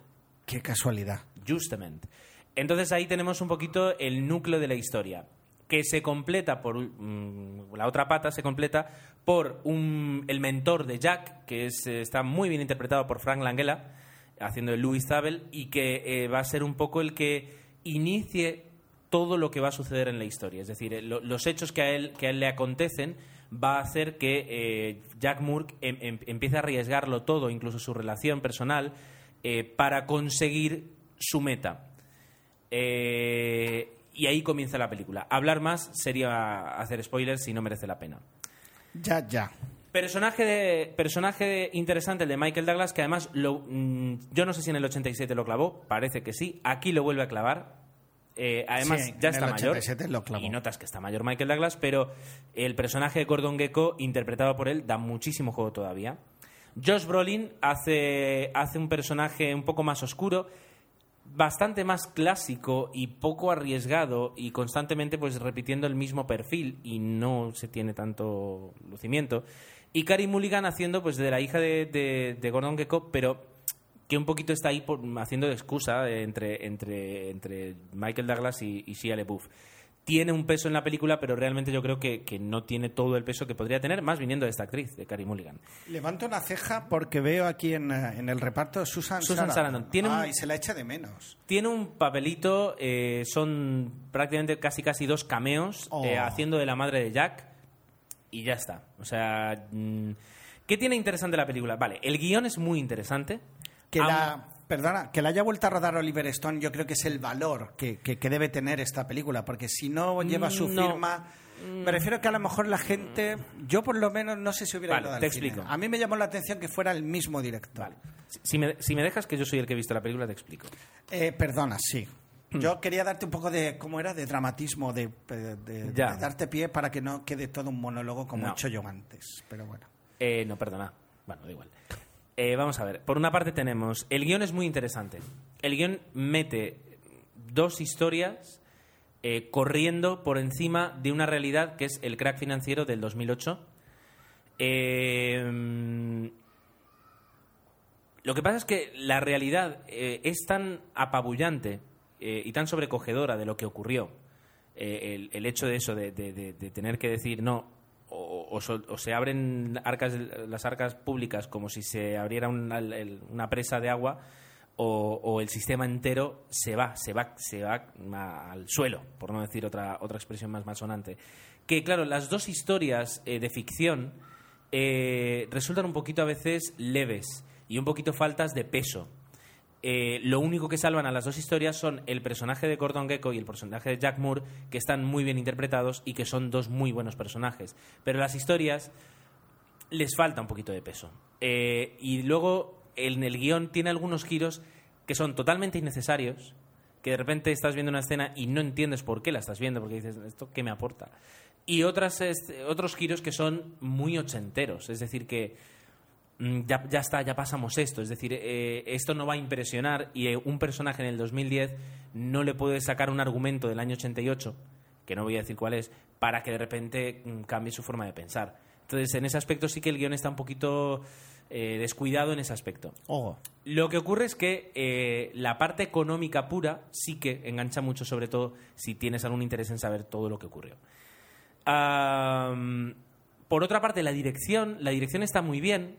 Qué casualidad. Justamente. Entonces ahí tenemos un poquito el núcleo de la historia, que se completa por mm, la otra pata se completa por un, el mentor de Jack, que es, eh, está muy bien interpretado por Frank Langella, haciendo de Louis Zabel, y que eh, va a ser un poco el que inicie todo lo que va a suceder en la historia. Es decir, eh, lo- los hechos que a él, que a él le acontecen va a hacer que eh, Jack Moore em- em- empiece a arriesgarlo todo, incluso su relación personal, eh, para conseguir su meta. Eh, y ahí comienza la película. Hablar más sería hacer spoilers y no merece la pena. Ya, ya. Personaje, de, personaje interesante el de Michael Douglas, que además lo, mm, yo no sé si en el 87 lo clavó, parece que sí. Aquí lo vuelve a clavar. Eh, además, Sí, ya en está el mayor. 87 lo clavó. Y notas que está mayor Michael Douglas, pero el personaje de Gordon Gecko, interpretado por él, da muchísimo juego todavía. Josh Brolin hace, hace un personaje un poco más oscuro bastante más clásico y poco arriesgado y constantemente pues repitiendo el mismo perfil y no se tiene tanto lucimiento. Y Carey Mulligan haciendo pues de la hija de, de- de Gordon Gekko, pero que un poquito está ahí por- haciendo de excusa entre, entre, entre Michael Douglas y, y Shia LaBeouf. Tiene un peso en la película, pero realmente yo creo que, que no tiene todo el peso que podría tener, más viniendo de esta actriz, de Carey Mulligan. Levanto una ceja porque veo aquí en, eh, en el reparto Susan, Susan Sarandon. Tiene un- Ah, y se la echa de menos. Tiene un papelito, eh, son prácticamente casi casi dos cameos Oh. eh, haciendo de la madre de Jack y ya está. O sea, mm, ¿qué tiene interesante la película? Vale, el guion es muy interesante. Que la, perdona, que la haya vuelto a rodar Oliver Stone, yo creo que es el valor que, que- que debe tener esta película, porque si no lleva su No. firma, me refiero que a lo mejor la gente, yo por lo menos no sé si hubiera Vale, ido al te cine. explico. A mí me llamó la atención que fuera el mismo director. Si- Si me, si me dejas que yo soy el que he visto la película, te explico. Eh, perdona, sí. Hmm. Yo quería darte un poco de, ¿cómo era? De dramatismo, de, de- de- Ya. de darte pie para que no quede todo un monólogo como No. he hecho yo antes. Pero bueno. Eh, no, perdona. Bueno, da igual. Eh, vamos a ver. Por una parte tenemos... El guion es muy interesante. El guion mete dos historias eh, corriendo por encima de una realidad que es el crack financiero del 2008. Eh, lo que pasa es que la realidad es tan apabullante y tan sobrecogedora de lo que ocurrió. El, hecho de eso, de tener que decir no, o, o se abren arcas, las arcas públicas como si se abriera una, una presa de agua, o, el sistema entero se va, se va, se va al suelo, por no decir otra, otra expresión más malsonante. Que claro, las dos historias eh, de ficción eh, resultan un poquito a veces leves y un poquito faltas de peso. Eh, lo único que salvan a las dos historias son el personaje de Gordon Gekko y el personaje de Jack Moore, que están muy bien interpretados y que son dos muy buenos personajes. Pero las historias les falta un poquito de peso. Eh, y luego en el guion tiene algunos giros que son totalmente innecesarios, que de repente estás viendo una escena y no entiendes por qué la estás viendo, porque dices, ¿esto qué me aporta? Y otras, otros giros que son muy ochenteros, es decir, que ya, ya está, ya pasamos esto. Es decir, eh, esto no va a impresionar y eh, un personaje en el 2010 no le puede sacar un argumento del año 88, que no voy a decir cuál es, para que de repente mm, cambie su forma de pensar. Entonces, en ese aspecto sí que el guion está un poquito eh, descuidado en ese aspecto. Ojo. Lo que ocurre es que la parte económica pura sí que engancha mucho, sobre todo si tienes algún interés en saber todo lo que ocurrió. Por otra parte, la dirección, la dirección está muy bien.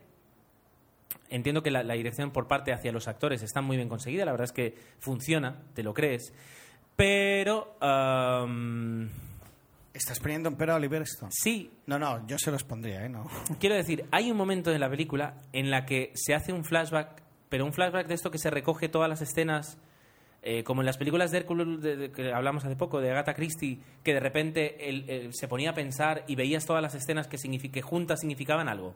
Entiendo que la, la dirección por parte hacia los actores está muy bien conseguida. La verdad es que funciona, te lo crees. Pero am, ¿Estás poniendo un pero a Oliver Stone? sí, No, no, yo se los pondría, ¿eh? No. Quiero decir, hay un momento en la película en la que se hace un flashback, pero un flashback de esto que se recoge todas las escenas, eh, como en las películas de Hércules de- de- que hablamos hace poco, de Agatha Christie, que de repente él, él se ponía a pensar y veías todas las escenas que, que juntas significaban algo,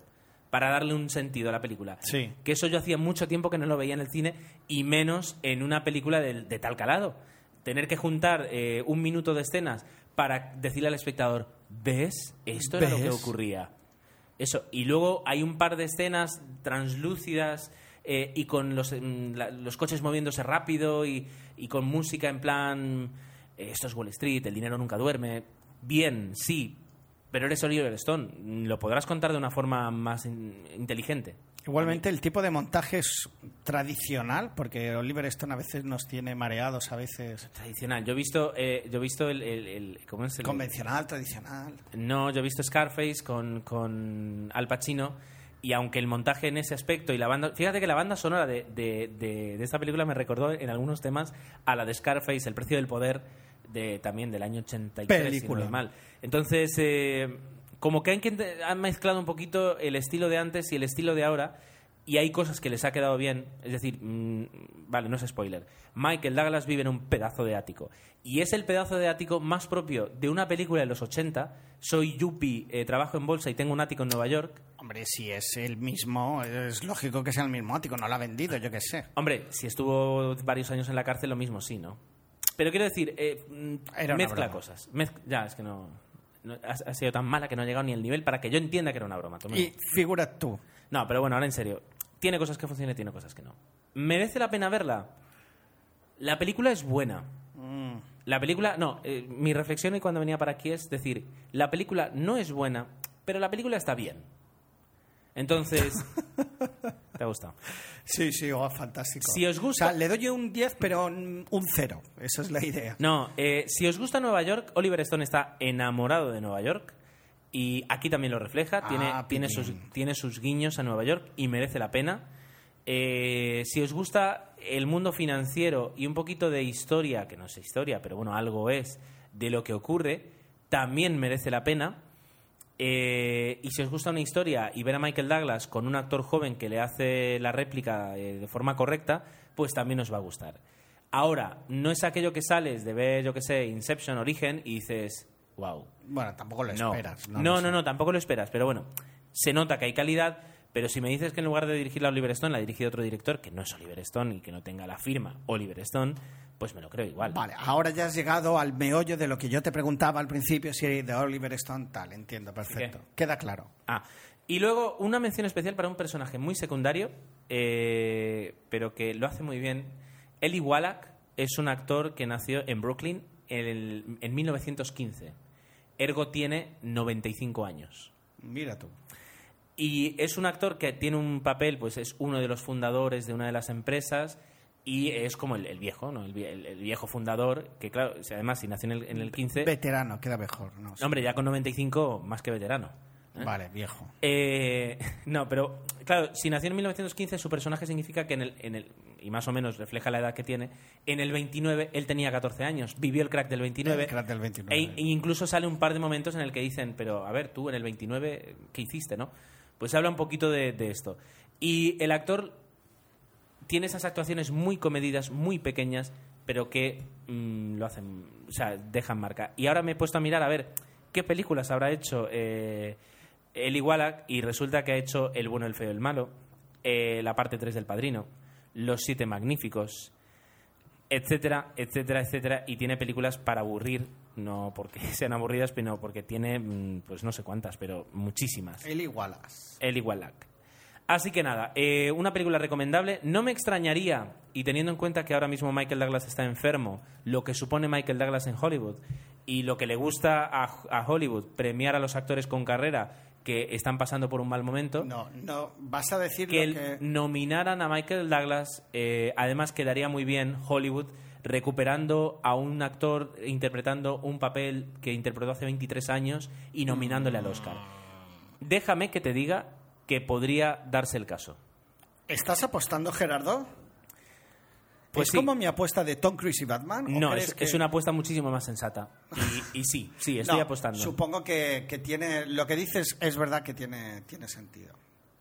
para darle un sentido a la película. Sí. Que eso yo hacía mucho tiempo que no lo veía en el cine, y menos en una película de, de tal calado. Tener que juntar eh, un minuto de escenas para decirle al espectador, ¿ves? Esto era lo que ¿Ves? ocurría. Eso. Y luego hay un par de escenas translúcidas eh, y con los, mm, la- los coches moviéndose rápido y, y con música en plan, eh, esto es Wall Street, el dinero nunca duerme. Bien, sí, pero eres Oliver Stone. Lo podrás contar de una forma más in- inteligente. Igualmente el tipo de montaje es tradicional, porque Oliver Stone a veces nos tiene mareados, a veces Tradicional. Yo he visto, eh, yo he visto el, el- el- ¿cómo es el- convencional, tradicional. No, yo he visto Scarface con, con Al Pacino y aunque el montaje en ese aspecto y la banda... Fíjate que la banda sonora de, de- de- de esta película me recordó en algunos temas a la de Scarface, El precio del poder, de, también del año 83, si no Película. mal. Entonces, eh, como que han, que- han mezclado un poquito el estilo de antes y el estilo de ahora y hay cosas que les ha quedado bien. Es decir, mm, vale, no es spoiler. Michael Douglas vive en un pedazo de ático. Y es el pedazo de ático más propio de una película de los 80. Soy yuppie, eh, trabajo en bolsa y tengo un ático en Nueva York. Hombre, si es el mismo, es lógico que sea el mismo ático, no lo ha vendido, yo qué sé. Hombre, si estuvo varios años en la cárcel, lo mismo sí, ¿no? Pero quiero decir, eh, mm, mezcla cosas. Ya, es que no... no- ha, ha sido tan mala que no ha llegado ni el nivel para que yo entienda que era una broma. Y figura tú, No, pero bueno, ahora en serio. Tiene cosas que funcionan y tiene cosas que no. ¿Merece la pena verla? La película es buena. Mm. La película, no, eh, mi reflexión y cuando venía para aquí es decir, la película no es buena, pero la película está bien. Entonces, ¿te ha gustado? Sí, sí, oh, fantástico. Si os gusta- O sea, le doy un 10, pero un 0. Esa es la idea. No, eh, si os gusta Nueva York, Oliver Stone está enamorado de Nueva York y aquí también lo refleja. Ah, tiene, sus, tiene sus guiños a Nueva York y merece la pena. Eh, si os gusta el mundo financiero y un poquito de historia, que no es historia, pero bueno, algo es, de lo que ocurre, también merece la pena. Eh, y si os gusta una historia y ver a Michael Douglas con un actor joven que le hace la réplica eh, de forma correcta, pues también os va a gustar. Ahora, no es aquello que sales de ver, yo que sé, Inception, Origen y dices, wow. Bueno, tampoco lo No, esperas. no, no, no, tampoco lo esperas, pero bueno, se nota que hay calidad. Pero si me dices que en lugar de dirigirla a Oliver Stone, la ha dirigido otro director que no es Oliver Stone y que no tenga la firma Oliver Stone, pues me lo creo igual. Vale, ahora ya has llegado al meollo de lo que yo te preguntaba al principio, si de Oliver Stone tal. Entiendo, perfecto. Queda claro. Ah, y luego una mención especial para un personaje muy secundario, eh, pero que lo hace muy bien. Eli Wallach es un actor que nació en Brooklyn en, el- en 1915. Ergo tiene 95 años. Mira tú. Y es un actor que tiene un papel, pues es uno de los fundadores de una de las empresas y es como el, el viejo, ¿no? El, el- el viejo fundador, que claro, además si nació en el, en el 15... Veterano, queda mejor. No, sé. Hombre, ya con 95 más que veterano. ¿eh? Vale, viejo. Eh, no, pero claro, si nació en 1915, su personaje significa que en el, en el. Y más o menos refleja la edad que tiene. En el 29, él tenía 14 años. Vivió el crack del 29. El crack del 29. E, e incluso sale un par de momentos en el que dicen, pero a ver, tú en el 29, ¿qué hiciste, no? Pues habla un poquito de, esto. Y el actor tiene esas actuaciones muy comedidas, muy pequeñas, pero que mm, lo hacen, o sea, dejan marca. Y ahora me he puesto a mirar a ver qué películas habrá hecho eh, Eli Wallach y resulta que ha hecho El bueno, el feo el malo, eh, la parte 3 del Padrino, Los siete magníficos, etcétera, etcétera, etcétera, y tiene películas para aburrir, no porque sean aburridas, sino porque tiene, mm, pues no sé cuántas, pero muchísimas. Eli Wallace. Eli Wallach. Así que nada, eh, una película recomendable. No me extrañaría, y teniendo en cuenta que ahora mismo Michael Douglas está enfermo, lo que supone Michael Douglas en Hollywood y lo que le gusta a, a Hollywood, premiar a los actores con carrera que están pasando por un mal momento, No, no, vas a decir que, lo el- que... nominaran a Michael Douglas, eh, además quedaría muy bien Hollywood recuperando a un actor interpretando un papel que interpretó hace 23 años y nominándole al Oscar. Déjame que te diga que podría darse el caso. ¿Estás apostando, Gerardo? Pues ¿Es sí. como mi apuesta de Tom Cruise y Batman? ¿O No, es, que- es una apuesta muchísimo más sensata. Y, y sí, sí, estoy No, apostando. Supongo que, que tiene... Lo que dices es verdad que tiene, tiene sentido.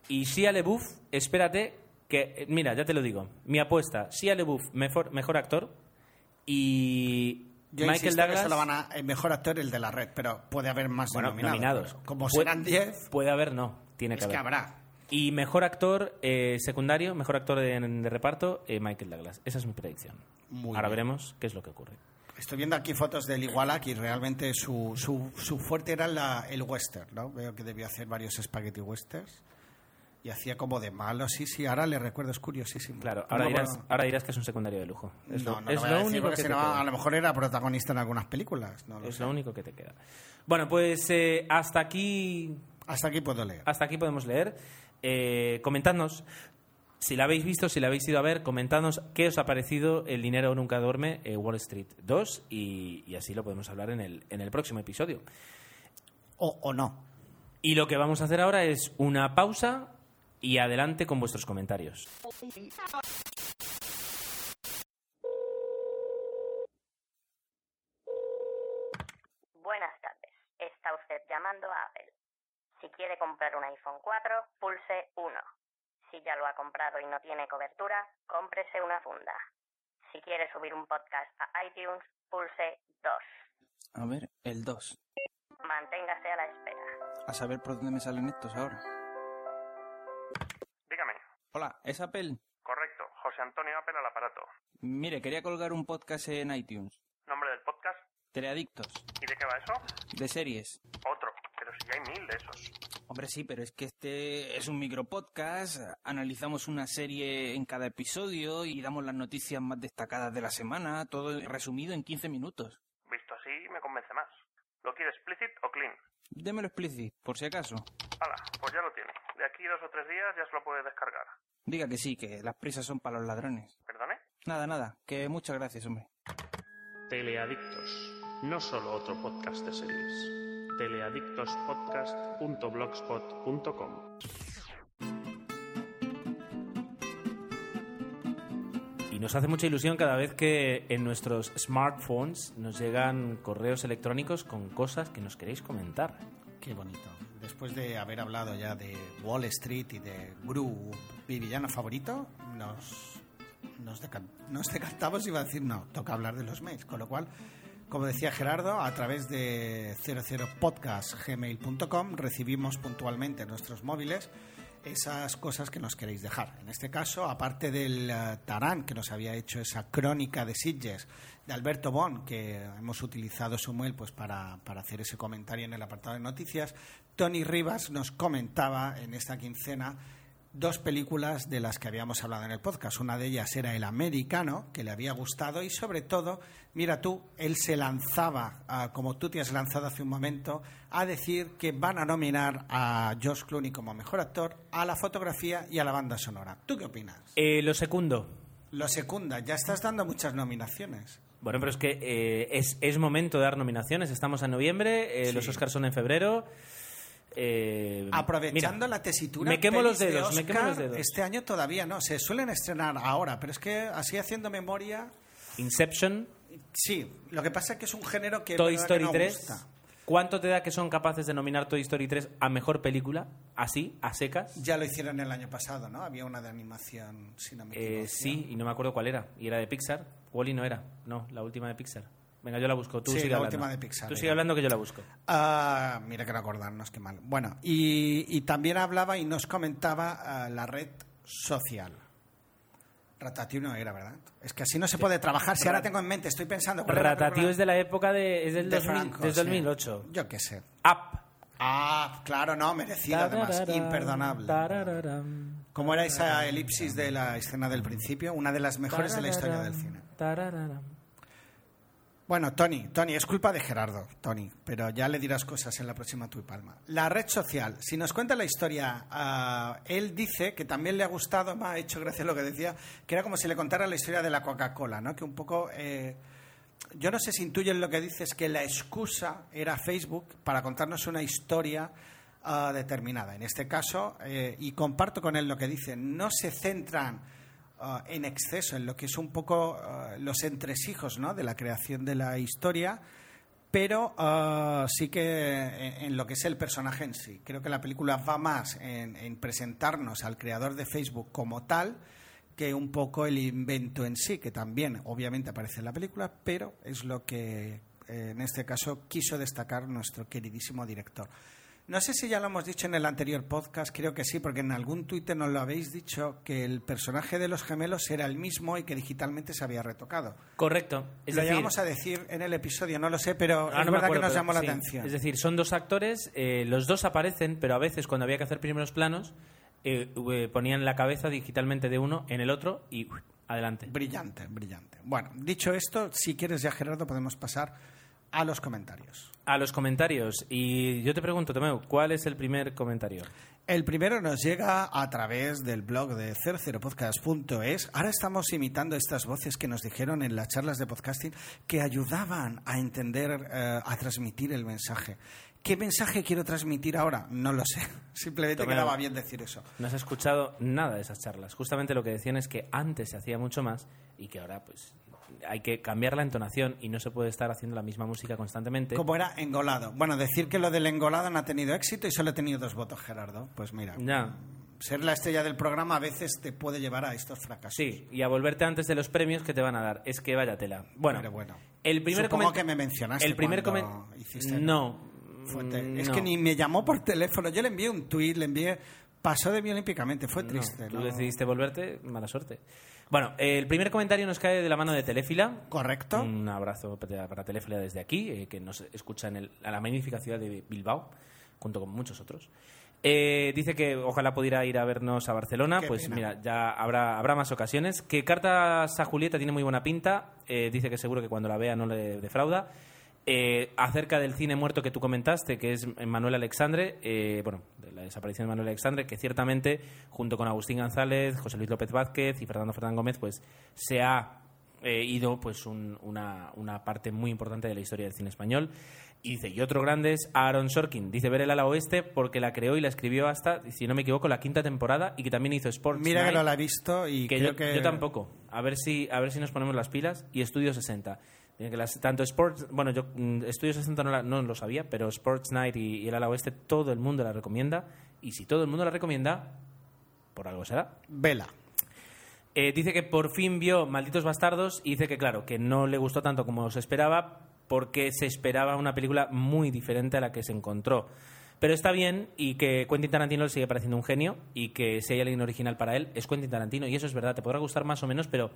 Y Shia LaBeouf, espérate, que, eh, mira, ya te lo digo. Mi apuesta, Shia LaBeouf, mejor, mejor actor. Y Yo Michael que Douglas... se lo van a... El mejor actor, el de la red, pero puede haber más Bueno, nominados. Como serán 10, Puede haber, no. Tiene que es que habrá. Y mejor actor eh, secundario, mejor actor de, de reparto, eh, Michael Douglas. Esa es mi predicción. Muy Ahora bien. veremos qué es lo que ocurre. Estoy viendo aquí fotos del Igualac y realmente su, su, su fuerte era la- el western, ¿no? Veo que debió hacer varios spaghetti westerns y hacía como de malo. Sí, sí, ahora le recuerdo, es curiosísimo. Claro, ahora dirás, ahora dirás que es un secundario de lujo. Es no, lo, no es lo lo único que te no, queda. a lo mejor era protagonista en algunas películas. No lo Es sé. lo único que te queda. Bueno, pues eh, hasta aquí Hasta aquí puedo leer. hasta aquí podemos leer. Eh, comentadnos si la habéis visto, si la habéis ido a ver, comentadnos qué os ha parecido El dinero nunca duerme, eh, Wall Street 2, y, y así lo podemos hablar en el, en el próximo episodio. O, o no. Y lo que vamos a hacer ahora es una pausa y adelante con vuestros comentarios. Buenas tardes. Está usted llamando a Apple. Si quiere comprar un iPhone 4, pulse 1. Si ya lo ha comprado y no tiene cobertura, cómprese una funda. Si quiere subir un podcast a iTunes, pulse 2. A ver, el 2. Manténgase a la espera. A saber por dónde me salen estos ahora. Dígame. Hola, ¿es Apple? Correcto. José Antonio Apple al aparato. Mire, quería colgar un podcast en iTunes. Nombre del podcast. Teleadictos. ¿Y de qué va eso? De series. Otro. Hay mil de esos. Hombre, sí, pero es que este es un micropodcast, analizamos una serie en cada episodio y damos las noticias más destacadas de la semana, todo resumido en 15 minutos. Visto así, me convence más. ¿Lo quieres explicit o clean? Démelo explicit, por si acaso. Hala, pues ya lo tiene. De aquí dos o tres días ya se lo puede descargar. Diga que sí, que las prisas son para los ladrones. ¿Perdone? Nada, nada, que muchas gracias, hombre. Teleadictos, no solo otro podcast de series. teleadictospodcast.blogspot.com Y nos hace mucha ilusión cada vez que en nuestros smartphones nos llegan correos electrónicos con cosas que nos queréis comentar. Qué bonito. Después de haber hablado ya de Wall Street y de Gru, mi villano favorito, nos, nos, decan- nos decantamos y iba a decir, no, toca hablar de los mails. Con lo cual, como decía Gerardo, a través de 00podcastgmail.com recibimos puntualmente en nuestros móviles esas cosas que nos queréis dejar. En este caso, aparte del eh, Tarán, que nos había hecho esa crónica de Sitges, de Alberto Bon, que hemos utilizado su mail pues, para, para hacer ese comentario en el apartado de noticias, Tony Rivas nos comentaba en esta quincena dos películas de las que habíamos hablado en el podcast. Una de ellas era El Americano, que le había gustado, y sobre todo, mira tú, él se lanzaba, ah, como tú te has lanzado hace un momento, a decir que van a nominar a Josh Clooney como mejor actor, a la fotografía y a la banda sonora. ¿Tú qué opinas? Eh, lo segundo. Lo secunda, ya estás dando muchas nominaciones. Bueno, pero es que eh, es, es momento de dar nominaciones. Estamos en noviembre, eh, Sí. los Oscars son en febrero. Eh, Aprovechando mira, la tesitura. Me quemo los de dedos, me quemo los dedos. Este año todavía no, se suelen estrenar ahora, pero es que así haciendo memoria. Inception, Sí, lo que pasa es que es un género que. Toy Story que no 3. gusta. ¿Cuánto te da que son capaces de nominar Toy Story 3 a mejor película? Así, a secas. Ya lo hicieron el año pasado, ¿no? Había una de animación, si no me. Eh, sí, y no me acuerdo cuál era. Y era de Pixar. Wally no era. No, la última de Pixar. Venga, yo la busco. Tú Sí, sigue la hablando. última de Pixar Tú sigue hablando que yo la busco. Ah, mira que no acordarnos, qué mal. Bueno, y, y también hablaba y nos comentaba ah, la red social. Ratatouille no era, ¿verdad? Es que así no se puede trabajar. Si ahora tengo en mente, estoy pensando... ¿cuál era la Ratatouille película? es de la época de... Es del De 2000 Franco, desde sí. 2008. Yo qué sé. Up. Ah, claro, no, merecido además, imperdonable. ¿Cómo era esa elipsis de la escena del principio? Una de las mejores de la historia del cine. Bueno, Tony, Tony, es culpa de Gerardo, Tony, pero ya le dirás cosas en la próxima tu y palma. La red social, si nos cuenta la historia, ah, él dice que también le ha gustado, me ha hecho gracia lo que decía, que era como si le contara la historia de la Coca-Cola, ¿no? Que un poco, eh, yo no sé si intuyen lo que dices, que la excusa era Facebook para contarnos una historia ah, determinada. En este caso, eh, y comparto con él lo que dice, no se centran ah, en exceso en lo que es un poco ah, los entresijos ¿no? de la creación de la historia, pero ah, sí que en, en lo que es el personaje en sí. Creo que la película va más en, en presentarnos al creador de Facebook como tal que un poco el invento en sí, que también obviamente aparece en la película, pero es lo que eh, en este caso quiso destacar nuestro queridísimo director. No sé si ya lo hemos dicho en el anterior podcast, creo que sí, porque en algún Twitter nos lo habéis dicho que el personaje de los gemelos era el mismo y que digitalmente se había retocado. Correcto. Es lo decir, llegamos a decir en el episodio, no lo sé, pero ahora es no verdad acuerdo, que nos pero llamó la sí. atención. Es decir, son dos actores, eh, los dos aparecen, pero a veces cuando había que hacer primeros planos, eh, eh, ponían la cabeza digitalmente de uno en el otro y adelante. Brillante, brillante. Bueno, dicho esto, si quieres ya, Gerardo, podemos pasar a los comentarios. A los comentarios. Y yo te pregunto, Tomeu, ¿cuál es el primer comentario? El primero nos llega a través del blog de 00podcast.es. Ahora estamos imitando estas voces que nos dijeron en las charlas de podcasting que ayudaban a entender, eh, a transmitir el mensaje. ¿Qué mensaje quiero transmitir ahora? No lo sé. Simplemente quedaba bien decir eso. No has escuchado nada de esas charlas. Justamente lo que decían es que antes se hacía mucho más y que ahora pues hay que cambiar la entonación y no se puede estar haciendo la misma música constantemente. Como era engolado. Bueno, decir que lo del engolado no ha tenido éxito y solo he tenido dos votos, Gerardo. Pues mira, Ya. ser la estrella del programa a veces te puede llevar a estos fracasos. Sí, y a volverte antes de los premios que te van a dar. Es que vaya tela. Bueno, Pero bueno. el primer Supongo que me mencionaste El primer cuando comen- hiciste- No. Mm, Es no. que ni me llamó por teléfono. Yo le envié un tuit, le envié. Pasó de mí olímpicamente. Fue No, triste. tú ¿no? decidiste volverte, mala suerte. Bueno, eh, el primer comentario nos cae de la mano de Telefila. Correcto. Un abrazo para Telefila desde aquí, eh, que nos escucha en el- a la magnífica ciudad de Bilbao. junto con muchos otros. Eh, dice que ojalá pudiera ir a vernos a Barcelona, Qué pues pena. mira, ya habrá, habrá más ocasiones. Que Cartas a Julieta tiene muy buena pinta, eh, dice que seguro que cuando la vea no le defrauda. Eh, acerca del cine muerto que tú comentaste, que es Manuel Alexandre, eh, bueno, de la desaparición de Manuel Alexandre, que ciertamente, junto con Agustín González, José Luis López Vázquez y Fernando Fernández Gómez, pues se ha eh, ido pues un- una, una parte muy importante de la historia del cine español. Y dice, y otro grande es Aaron Sorkin. Dice ver el ala oeste porque la creó y la escribió hasta, si no me equivoco, la quinta temporada y que también hizo Sports Mira que no la he visto y que creo yo, que... yo tampoco. A ver si a ver si nos ponemos las pilas. Y Estudio 60. Tanto Sports, bueno, yo mm, Estudio 60 no, la- no lo sabía, pero Sports Night y, y el ala oeste todo el mundo la recomienda. Y si todo el mundo la recomienda, por algo será. Vela. Eh, dice que por fin vio Malditos Bastardos y dice que, claro, que no le gustó tanto como se esperaba porque se esperaba una película muy diferente a la que se encontró. Pero está bien y que Quentin Tarantino le sigue pareciendo un genio y que si hay alguien original para él es Quentin Tarantino y eso es verdad, te podrá gustar más o menos, pero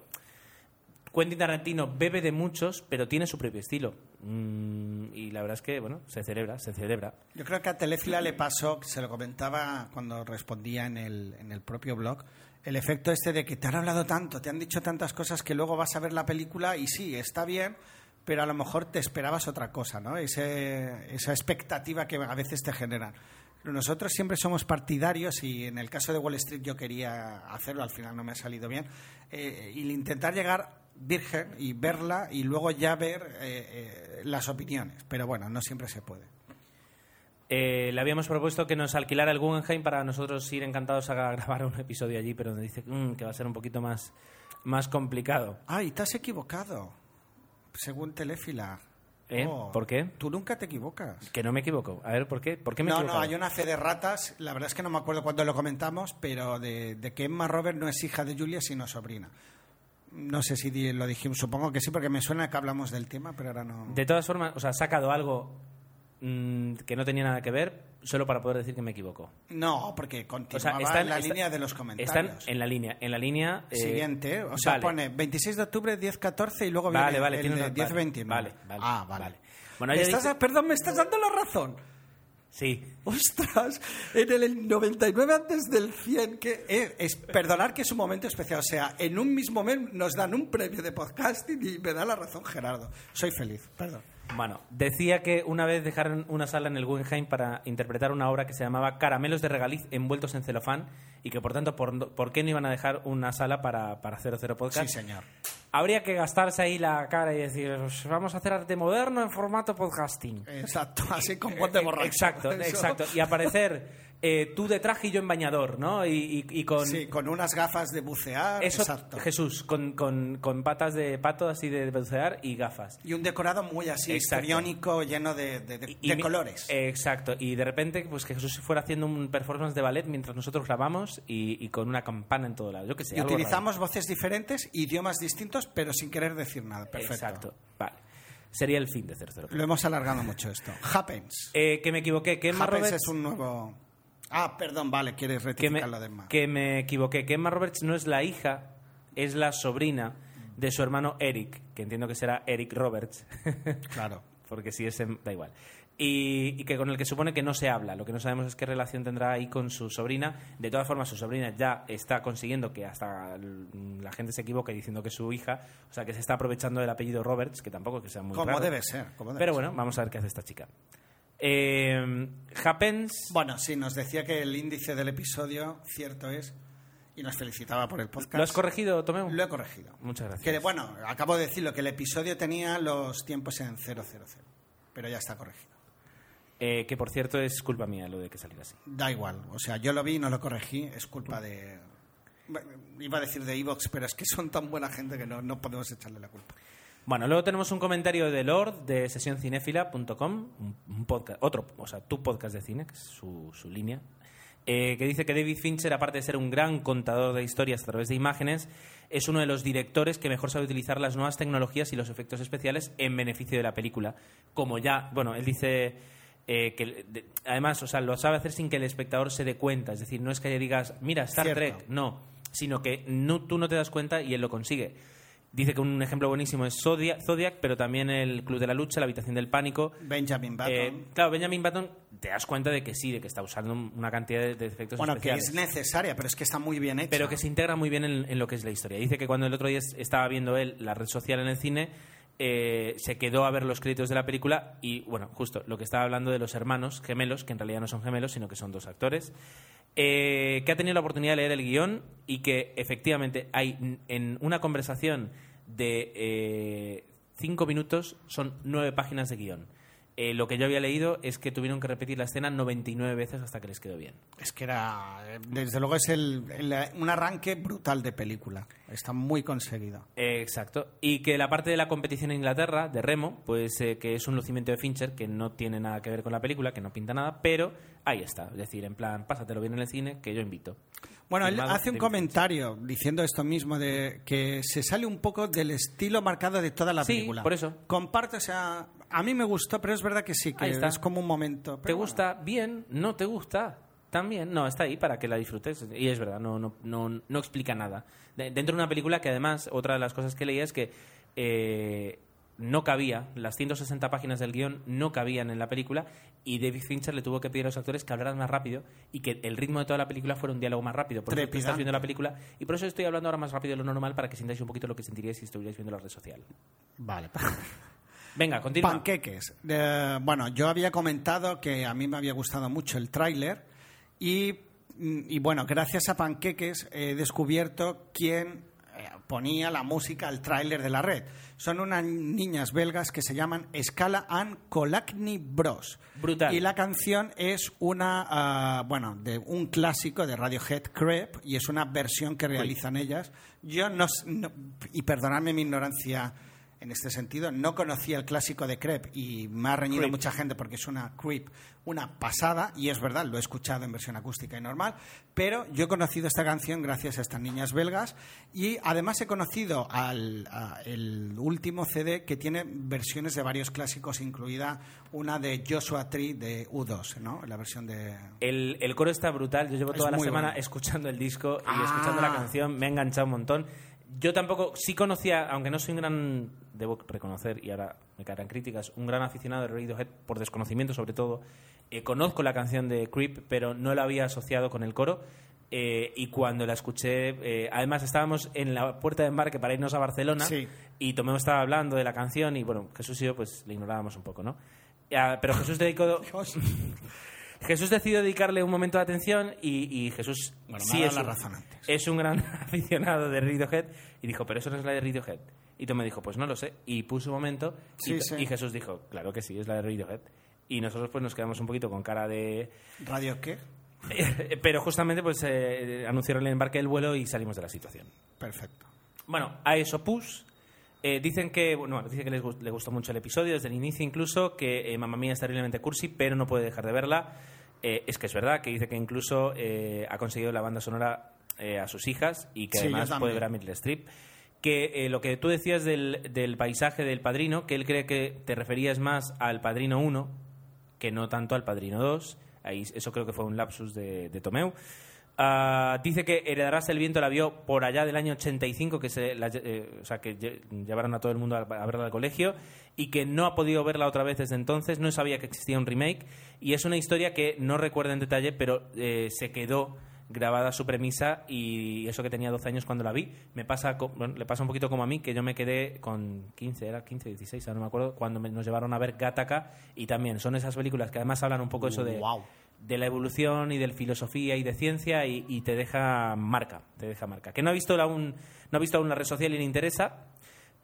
Quentin Tarantino bebe de muchos, pero tiene su propio estilo. Mm, y la verdad es que, bueno, se celebra, se celebra. Yo creo que a Telefila le pasó, se lo comentaba cuando respondía en el, en el propio blog, el efecto este de que te han hablado tanto, te han dicho tantas cosas que luego vas a ver la película y sí, está bien, pero a lo mejor te esperabas otra cosa, ¿no? Ese- esa expectativa que a veces te generan. Nosotros siempre somos partidarios y en el caso de Wall Street yo quería hacerlo, al final no me ha salido bien, eh, y intentar llegar virgen y verla y luego ya ver eh, eh, las opiniones, pero bueno, no siempre se puede. Eh, le habíamos propuesto que nos alquilara el Guggenheim para nosotros ir encantados a grabar un episodio allí, pero nos dice mm, que va a ser un poquito más, más complicado. Ay, te has equivocado. Según Telefila. ¿Eh? Oh, ¿Por qué? Tú nunca te equivocas. Que no me equivoco. A ver, ¿por qué? ¿Por qué me no, no, hay una fe de ratas. La verdad es que no me acuerdo cuándo lo comentamos, pero de, de que Emma Robert no es hija de Julia, sino sobrina. No sé si lo dijimos, supongo que sí, porque me suena que hablamos del tema, pero ahora no. De todas formas, o sea, ha sacado algo mm, que no tenía nada que ver solo para poder decir que me equivoco. No, porque O continuaba sea, están, en la está- línea de los comentarios. Están en la línea. En la línea eh, Siguiente, o sea, vale. pone 26 de octubre, 10-14 y luego Vale, viene vale, el 10-29. vale, vale, ah, vale. Bueno, ella Estás- dice- Perdón, me estás dando la razón. Sí. Ostras, en el 99 antes del 100, que eh, es perdonar que es un momento especial. O sea, en un mismo mes nos dan un premio de podcasting y me da la razón Gerardo. Soy feliz, perdón. Bueno, decía que una vez dejaron una sala en el Guggenheim para interpretar una obra que se llamaba Caramelos de regaliz envueltos en celofán y que por tanto, ¿por, por qué no iban a dejar una sala para, para 00 Podcast? Sí, señor. Habría que gastarse ahí la cara y decir, "Pues vamos a hacer arte moderno en formato podcasting. Exacto, así con voz de borracho. Exacto, Eso. exacto. Y aparecer eh, tú de traje y yo en bañador, ¿no? Y, y- y con... Sí, con unas gafas de bucear. Eso, exacto. Jesús, con, con- con patas de pato así de bucear y gafas. Y un decorado muy así, histriónico, lleno de, de- de- Y de mi- colores. Exacto. Y de repente, pues que Jesús fuera haciendo un performance de ballet mientras nosotros grabamos y, con una campana en todo lado. Yo que sé. y utilizamos voces diferentes, idiomas distintos, pero sin querer decir nada. Perfecto. Exacto. Vale. Sería el fin de 00. Lo hemos alargado mucho esto. Happens. Eh, que me equivoqué. Que Emma Happens Roberts... es un nuevo... Ah, perdón, vale, quieres que me, rectificar lo de Emma. que me equivoqué. Que Emma Roberts no es la hija, es la sobrina de su hermano Eric, que entiendo que será Eric Roberts. Claro. Porque si es... em- da igual. Y, y que con el que supone que no se habla. Lo que no sabemos es qué relación tendrá ahí con su sobrina. De todas formas, su sobrina ya está consiguiendo que hasta la gente se equivoque diciendo que es su hija. O sea, que se está aprovechando del apellido Roberts, que tampoco es que sea muy Como raro. debe ser, como debe Pero ser. bueno, vamos a ver qué hace esta chica. Eh, Happens... Bueno, sí, nos decía que el índice del episodio, cierto es, y nos felicitaba por el podcast. ¿Lo has corregido, Tomeu? Lo he corregido. Muchas gracias. Que, bueno, acabo de decirlo, que el episodio tenía los tiempos en 000, pero ya está corregido. Eh, que por cierto es culpa mía lo de que saliera así. Da igual, o sea, yo lo vi y no lo corregí, es culpa de... bueno, Iba a decir de Evox, pero es que son tan buena gente que no, no podemos echarle la culpa. Bueno, luego tenemos un comentario de Lord de sesioncinéfila.com, un, podcast, otro, o sea, tu podcast de cine, que es su, su línea, eh, que dice que David Fincher, aparte de ser un gran contador de historias a través de imágenes, es uno de los directores que mejor sabe utilizar las nuevas tecnologías y los efectos especiales en beneficio de la película. Como ya, bueno, él dice eh, que de- además, o sea, lo sabe hacer sin que el espectador se dé cuenta. Es decir, no es que digas, mira, Star Cierto. Trek, no, sino que no, tú no te das cuenta y él lo consigue. Dice que un ejemplo buenísimo es Zodiac, Zodiac, pero también el Club de la Lucha, la Habitación del Pánico. Benjamin Button. Eh, claro, Benjamin Button, te das cuenta de que sí, de que está usando una cantidad de, de efectos bueno, que especiales. es necesaria, pero es que está muy bien hecha. pero que se integra muy bien en, en lo que es la historia. Dice que cuando el otro día es- estaba viendo él la red social en el cine, eh, se quedó a ver los créditos de la película y, bueno, justo lo que estaba hablando de los hermanos gemelos, que en realidad no son gemelos, sino que son dos actores, eh, que ha tenido la oportunidad de leer el guion y que efectivamente hay en una conversación de eh, cinco minutos son nueve páginas de guion. Eh, lo que yo había leído es que tuvieron que repetir la escena 99 veces hasta que les quedó bien. Es que era, eh, desde luego es el, el- un arranque brutal de película. Está muy conseguido. Eh, Exacto. Y que la parte de la competición en Inglaterra, de remo, pues eh, que es un lucimiento de Fincher que no tiene nada que ver con la película, que no pinta nada, pero ahí está. Es decir, en plan, pásatelo bien en el cine, que yo invito. Bueno, él hace un comentario diciendo esto mismo, de que se sale un poco del estilo marcado de toda la Sí, película. por eso. Comparto, o sea, a mí me gustó, pero es verdad que sí, que Ahí está. es como un momento. ¿Te gusta? Bien. ¿No te gusta? También. No, está ahí para que la disfrutes. Y es verdad, no, no, no, no explica nada. De- dentro de una película que además, otra de las cosas que leía es que eh, no cabía, las 160 páginas del guion no cabían en la película y David Fincher le tuvo que pedir a los actores que hablaran más rápido y que el ritmo de toda la película fuera un diálogo más rápido. Por eso estás viendo la película y por eso estoy hablando ahora más rápido de lo normal para que sintáis un poquito lo que sentiríais si estuvierais viendo la red social. Vale. Venga, continúa. Panqueques. Eh, bueno, yo había comentado que a mí me había gustado mucho el tráiler y, mm, y bueno, gracias a Panqueques he descubierto quién eh, ponía la música al tráiler de la red. Son unas niñas belgas que se llaman Scala and Kolakny Bros. Brutal. Y la canción es una, ah, bueno, de un clásico de Radiohead, Creep, y es una versión que realizan ellas. Yo no, no- y perdonadme mi ignorancia en este sentido, no conocía el clásico de Creep y me ha reñido Creep. mucha gente porque es una Creep, una pasada, y es verdad, lo he escuchado en versión acústica y normal, pero yo he conocido esta canción gracias a estas niñas belgas y además he conocido al a- el último CD que tiene versiones de varios clásicos, incluida una de Joshua Tree de U2, ¿no? La versión de... El, el coro está brutal. Yo llevo Es toda la muy semana bueno. escuchando el disco y Ah. escuchando la canción. Me ha enganchado un montón. Yo tampoco, sí conocía, aunque no soy un gran, debo reconocer, y ahora me caerán críticas, un gran aficionado de Radiohead, por desconocimiento sobre todo. Eh, conozco la canción de Creep, pero no la había asociado con el coro. Eh, y cuando la escuché, eh, además estábamos en la puerta de embarque para irnos a Barcelona Sí. y Tomeo estaba hablando de la canción y bueno, Jesús y yo pues le ignorábamos un poco, ¿no? Ah, pero Jesús dedicó... Jesús decidió dedicarle un momento de atención y, y Jesús Bueno, me sí es, la un- razón antes. es un gran aficionado de Radiohead y dijo, pero eso no es la de Radiohead. Y Tomé dijo, pues no lo sé. Y puso un momento y, Sí, sí. y Jesús dijo, claro que sí, es la de Radiohead. Y nosotros pues nos quedamos un poquito con cara de... ¿Radio qué? pero justamente pues eh, anunciaron el embarque del vuelo y salimos de la situación. Perfecto. Bueno, a eso pus. Eh, dicen que, bueno, dice que les, gu- le gustó mucho el episodio, desde el inicio incluso, que eh, Mamma Mía es terriblemente cursi, pero no puede dejar de verla. Eh, es que es verdad, que dice que incluso eh, ha conseguido la banda sonora eh, a sus hijas y que Sí, además puede ver a Meryl Streep. Que lo que tú decías del, del paisaje del Padrino, que él cree que te referías más al Padrino 1 que no tanto al Padrino 2. Ahí, eso creo que fue un lapsus de, de Tomeu. Ah, dice que Heredarás el viento la vio por allá del año 85, que, se la- eh, o sea, que lle- llevaron a todo el mundo a, a verla al colegio, y que no ha podido verla otra vez desde entonces, no sabía que existía un remake, y es una historia que no recuerda en detalle, pero eh, se quedó grabada su premisa y eso que tenía 12 años cuando la vi me pasa bueno, le pasa un poquito como a mí que yo me quedé con 15 era 15 16 ahora no me acuerdo cuando me- nos llevaron a ver Gattaca y también son esas películas que además hablan un poco eso de Guau. de la evolución y de filosofía y de ciencia y, y te deja marca, te deja marca. Que no ha visto aún, no ha visto aún la red social y le interesa,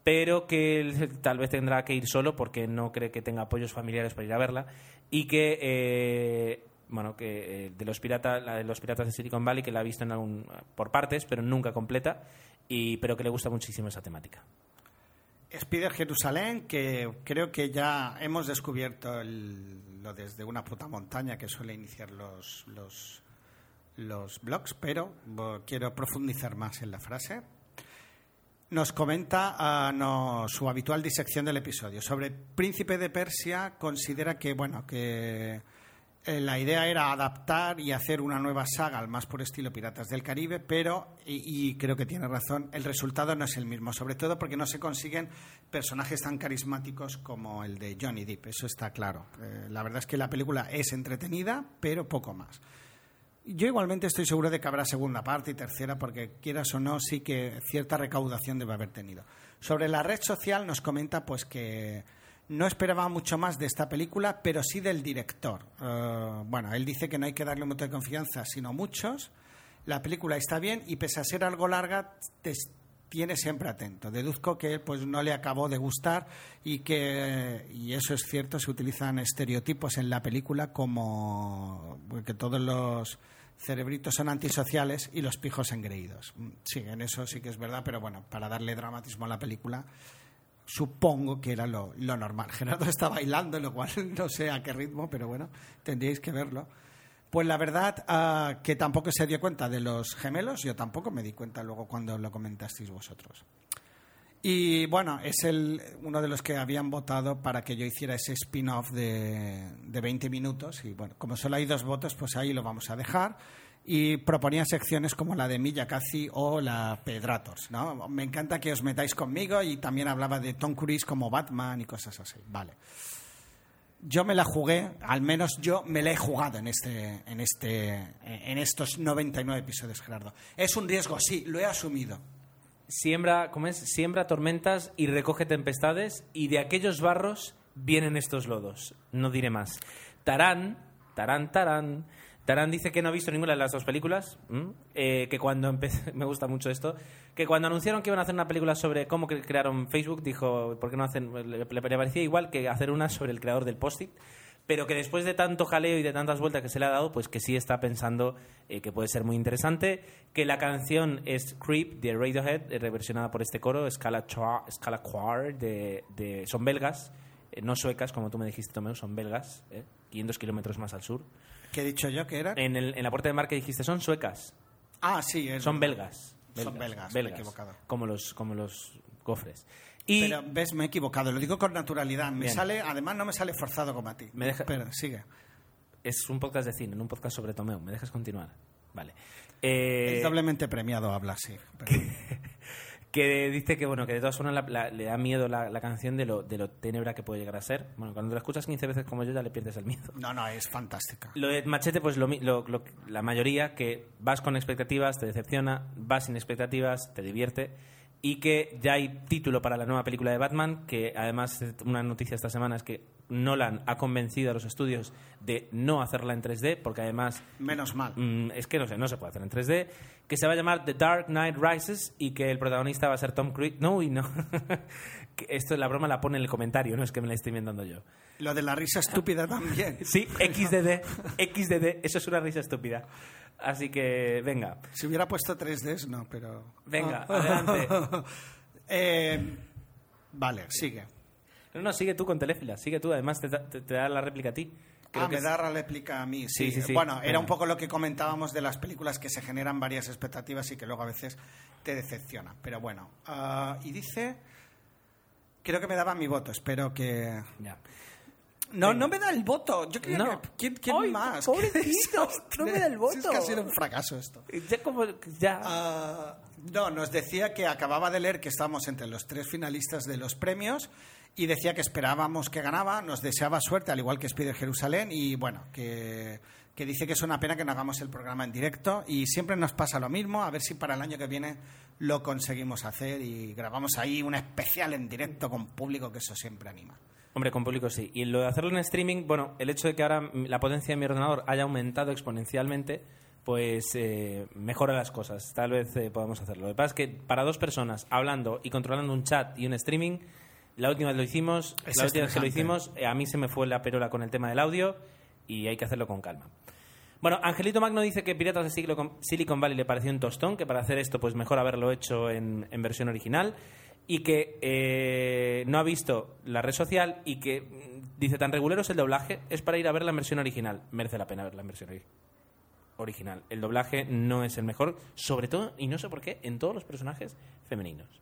pero que tal vez tendrá que ir solo porque no cree que tenga apoyos familiares para ir a verla y que eh, bueno que eh, de los piratas de los piratas de Silicon Valley que la ha visto en algún, por partes pero nunca completa y pero que le gusta muchísimo esa temática. Spider Jerusalén, que creo que ya hemos descubierto lo desde una puta montaña que suele iniciar los, los, los blogs, pero quiero profundizar más en la frase. Nos comenta su habitual disección del episodio. Sobre Príncipe de Persia, considera que, bueno, que Eh, la idea era adaptar y hacer una nueva saga al más por estilo Piratas del Caribe, pero, y, y creo que tiene razón, el resultado no es el mismo, sobre todo porque no se consiguen personajes tan carismáticos como el de Johnny Depp, eso está claro. Eh, la verdad es que la película es entretenida, pero poco más. Yo igualmente estoy seguro de que habrá segunda parte y tercera, porque quieras o no, sí que cierta recaudación debe haber tenido. Sobre la red social nos comenta pues que no esperaba mucho más de esta película, pero sí del director. Eh, bueno, él dice que no hay que darle mucha confianza, sino muchos. La película está bien y pese a ser algo larga, te tiene siempre atento. Deduzco que pues no le acabó de gustar y que y eso es cierto, se utilizan estereotipos en la película como que todos los cerebritos son antisociales y los pijos engreídos. Mm, Sí, en eso sí que es verdad, pero bueno, para darle dramatismo a la película supongo que era lo, normal. Gerardo está bailando, lo cual no sé a qué ritmo, pero bueno, tendríais que verlo. Pues la verdad ah, que tampoco se dio cuenta de los gemelos, yo tampoco me di cuenta luego cuando lo comentasteis vosotros. Y bueno, es el, uno de los que habían votado para que yo hiciera ese spin-off de, de 20 minutos. Y bueno, como solo hay dos votos, pues ahí lo vamos a dejar. Y proponía secciones como la de Miyakazi o la Pedrators. ¿no? Me encanta que os metáis conmigo y también hablaba de Tom Cruise como Batman y cosas así. Vale. Yo me la jugué, al menos yo me la he jugado en, este, en, este, en estos 99 episodios, Gerardo. Es un riesgo, sí, lo he asumido. Siembra, ¿cómo es? Siembra tormentas y recoge tempestades y de aquellos barros vienen estos lodos. No diré más. Tarán, Tarán, Tarán. Tarán dice que no ha visto ninguna de las dos películas. Eh, que cuando me gusta mucho esto, que cuando anunciaron que iban a hacer una película sobre cómo cre- crearon Facebook, dijo, ¿por qué no hacen? Le, le parecía igual que hacer una sobre el creador del post-it, pero que después de tanto jaleo y de tantas vueltas que se le ha dado, pues que sí está pensando eh, que puede ser muy interesante, que la canción es Creep de Radiohead, eh, reversionada por este coro, Scala, Chua- Scala Choir, de, de- son belgas, eh, no suecas, como tú me dijiste, Tomeu, son belgas, eh, 500 kilómetros más al sur. ¿Qué he dicho yo que era? En, el- en la puerta de mar que dijiste, son suecas, Ah, sí, son verdad. belgas. Son belgas, me he equivocado. Como los, como los cofres. Y Pero ves, me he equivocado, lo digo con naturalidad. Me Bien. sale, además no me sale forzado como a ti. Me deja- Pero sigue. es un podcast de cine, no un podcast sobre Tomeu. ¿Me dejas continuar? Vale. Eh, es doblemente premiado habla así. pero- que dice que bueno que de todas formas la- la- le da miedo la, la canción de lo, de lo tenebra que puede llegar a ser. Bueno, cuando la escuchas 15 veces como yo ya le pierdes el miedo. No, no, es fantástica. Lo de Machete, pues lo lo- lo- la mayoría que vas con expectativas, te decepciona, vas sin expectativas, te divierte. Y que ya hay título para la nueva película de Batman, que además una noticia esta semana es que Nolan ha convencido a los estudios de no hacerla en 3D, porque además Menos mal. Mm, es que no sé, no se puede hacer en 3D, que se va a llamar The Dark Knight Rises y que el protagonista va a ser Tom Cruise. No, y no. Esto la broma la pone en el comentario, no es que me la estoy inventando yo. Lo de la risa estúpida también. Sí, XDD, XDD, eso es una risa estúpida. Así que, venga. Si hubiera puesto 3Ds, no, pero... Venga, adelante. Eh, vale, sigue. No, no, sigue tú con Telefila, sigue tú, además te, da- te- te da la réplica a ti. Creo ah, que me es- da la réplica a mí. Sí, Sí, sí, sí. Bueno, Venga. era un poco lo que comentábamos de las películas que se generan varias expectativas y que luego a veces te decepcionan. Pero bueno, ah, y dice... Creo que me daba mi voto, espero que... Ya. No, Venga. no me da el voto. Yo creo No. que... ¿Quién, quién Ay, más? pobrecito, no me da el Si Es que ha voto. sido un fracaso esto. Ya como, ya. Ah, no, nos decía que acababa de leer que estábamos entre los tres finalistas de los premios y decía que esperábamos que ganaba, nos deseaba suerte, al igual que Spider Jerusalén, y bueno, que, que dice que es una pena que no hagamos el programa en directo y siempre nos pasa lo mismo, a ver si para el año que viene lo conseguimos hacer y grabamos ahí un especial en directo con público, que eso siempre anima. Hombre, con público sí. Y lo de hacerlo en streaming, bueno, el hecho de que ahora la potencia de mi ordenador haya aumentado exponencialmente, pues eh, mejora las cosas. Tal vez eh, podamos hacerlo. Lo que pasa es que para dos personas hablando y controlando un chat y un streaming, la última vez lo hicimos, Es la última vez que lo hicimos, eh, a mí se me fue la perola con el tema del audio y hay que hacerlo con calma. Bueno, Angelito Magno dice que Piratas de Silicon Valley le pareció un tostón, que para hacer esto pues mejor haberlo hecho en, versión original y que eh, no ha visto la red social y que mm, dice tan regulero es el doblaje, es para ir a ver la versión original. Merece la pena ver la versión ori- original. El doblaje no es el mejor, sobre todo, y no sé por qué, en todos los personajes femeninos.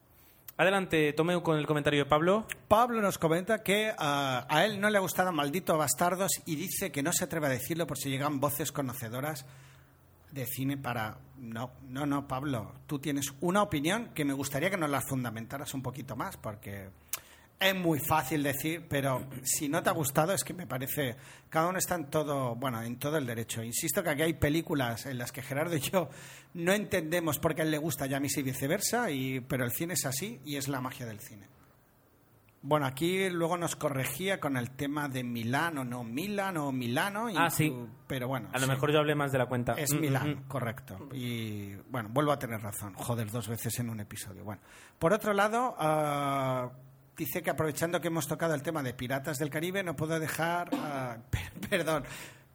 Adelante, Tomeu con el comentario de Pablo. Pablo nos comenta que ah, a él no le ha gustado Maldito Bastardos y dice que no se atreve a decirlo por si llegan voces conocedoras de cine para... No, no, no, Pablo, tú tienes una opinión que me gustaría que nos la fundamentaras un poquito más porque es muy fácil decir, pero si no te ha gustado es que me parece cada uno está en todo, bueno, en todo el derecho. Insisto que aquí hay películas en las que Gerardo y yo no entendemos por qué a él le gusta y a mí sí viceversa, y, pero el cine es así y es la magia del cine. Bueno, aquí luego nos corregía con el tema de Milán o no Milán o Milano. Ah, sí. Pero bueno. A lo sí. mejor yo hablé más de la cuenta. Es Mm, mm, Milán, mm. correcto. Y bueno, vuelvo a tener razón. Joder, dos veces en un episodio. Bueno, por otro lado, ah, dice que aprovechando que hemos tocado el tema de Piratas del Caribe, no puedo dejar. per- perdón.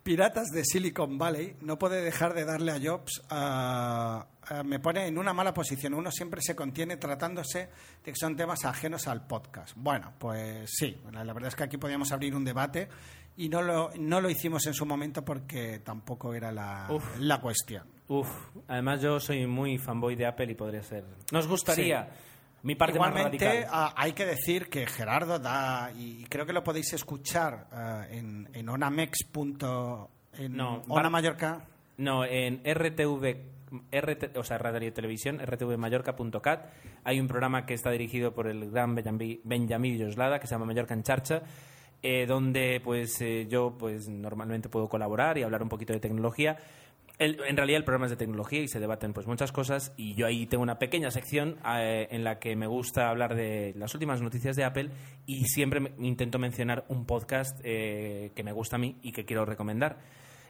Piratas de Silicon Valley, no puede dejar de darle a Jobs. me pone en una mala posición. Uno siempre se contiene tratándose de que son temas ajenos al podcast. Bueno, pues sí, la la verdad es que aquí podíamos abrir un debate y no lo, no lo hicimos en su momento porque tampoco era la, Uf. la cuestión. Uf, además yo soy muy fanboy de Apple y podría ser. Nos gustaría mi parte Igualmente, más radical. ah, hay que decir que Gerardo da, y creo que lo podéis escuchar ah, en, en onamex. punto- En No, Ona Mallorca. No, en RTV, RT, o sea, Radio y Televisión, rtvmallorca.cat, hay un programa que está dirigido por el gran Benjamí, Benjamí Villoslada, que se llama Mallorca en Charcha, eh, donde pues eh, yo pues normalmente puedo colaborar y hablar un poquito de tecnología. El- en realidad el programa es de tecnología y se debaten pues muchas cosas y yo ahí tengo una pequeña sección eh, en la que me gusta hablar de las últimas noticias de Apple y siempre intento mencionar un podcast eh, que me gusta a mí y que quiero recomendar.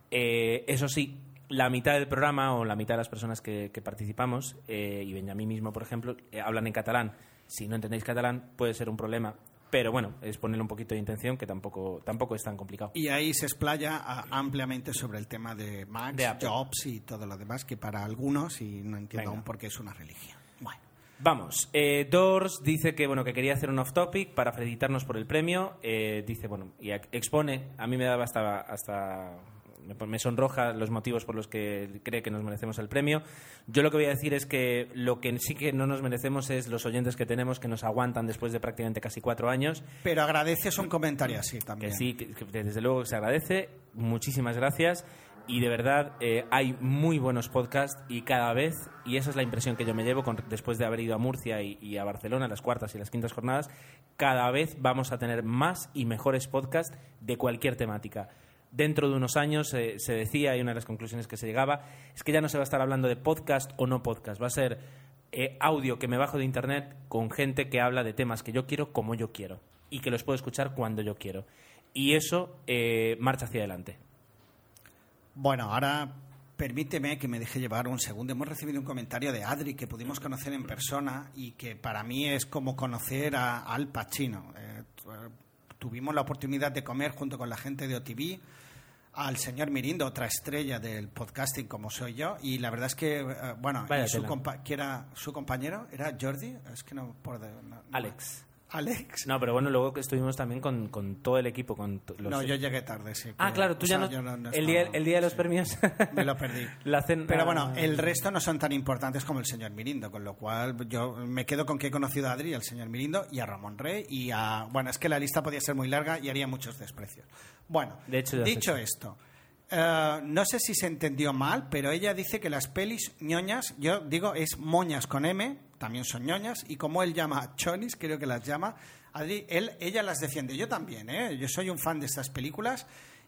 Eh, eso sí, la mitad del programa o la mitad de las personas que, que participamos, eh, y Benjamín mismo, por ejemplo, eh, hablan en catalán. Si no entendéis catalán, puede ser un problema. Pero bueno, es ponerle un poquito de intención, que tampoco, tampoco es tan complicado. Y ahí se explaya ampliamente sobre el tema de Max, De. Jobs y todo lo demás, que para algunos, y no entiendo Venga. aún por qué es una religión. Bueno. Vamos, eh, Doors dice que bueno que quería hacer un off topic para felicitarnos por el premio. Eh, dice bueno y ex- expone, a mí me daba hasta hasta me, sonroja los motivos por los que cree que nos merecemos el premio. Yo lo que voy a decir es que lo que sí que no nos merecemos es los oyentes que tenemos que nos aguantan después de prácticamente casi cuatro años. Pero agradeces un comentario así también. Que sí, que, que desde luego se agradece. Muchísimas gracias. Y de verdad, eh, hay muy buenos podcasts y cada vez, y esa es la impresión que yo me llevo con- después de haber ido a Murcia y, y a Barcelona, las cuartas y las quintas jornadas, cada vez vamos a tener más y mejores podcasts de cualquier temática. Dentro de unos años eh, se decía, y una de las conclusiones que se llegaba, es que ya no se va a estar hablando de podcast o no podcast, va a ser eh, audio que me bajo de internet con gente que habla de temas que yo quiero como yo quiero y que los puedo escuchar cuando yo quiero. Y eso eh, marcha hacia adelante. Bueno, ahora permíteme que me deje llevar un segundo. Hemos recibido un comentario de Adri que pudimos conocer en persona y que para mí es como conocer a Al Pacino. Tu- tuvimos la oportunidad de comer junto con la gente de OTV al señor Mirindo, otra estrella del podcasting como soy yo, y la verdad es que, eh, bueno, su, compa- que era su compañero, ¿era Jordi? Es que no... Por de- no- Alex. Alex. No, pero bueno, luego que estuvimos también con, con todo el equipo. Con los... No, yo llegué tarde, sí. Ah, claro, tú ya sea, no, el, día, el día de los premios. Me lo perdí. La cena- Pero bueno, el resto no son tan importantes como el señor Mirindo, con lo cual yo me quedo con que he conocido a Adri, al señor Mirindo y a Ramón Rey y a... Bueno, es que la lista podía ser muy larga y haría muchos desprecios. Bueno, De hecho, dicho esto, eh, no sé si se entendió mal, pero ella dice que las pelis ñoñas, yo digo es moñas con M, también son ñoñas, y como él llama chonis, creo que las llama, Adri, él, ella las defiende. Yo también, ¿eh? yo soy un fan de estas películas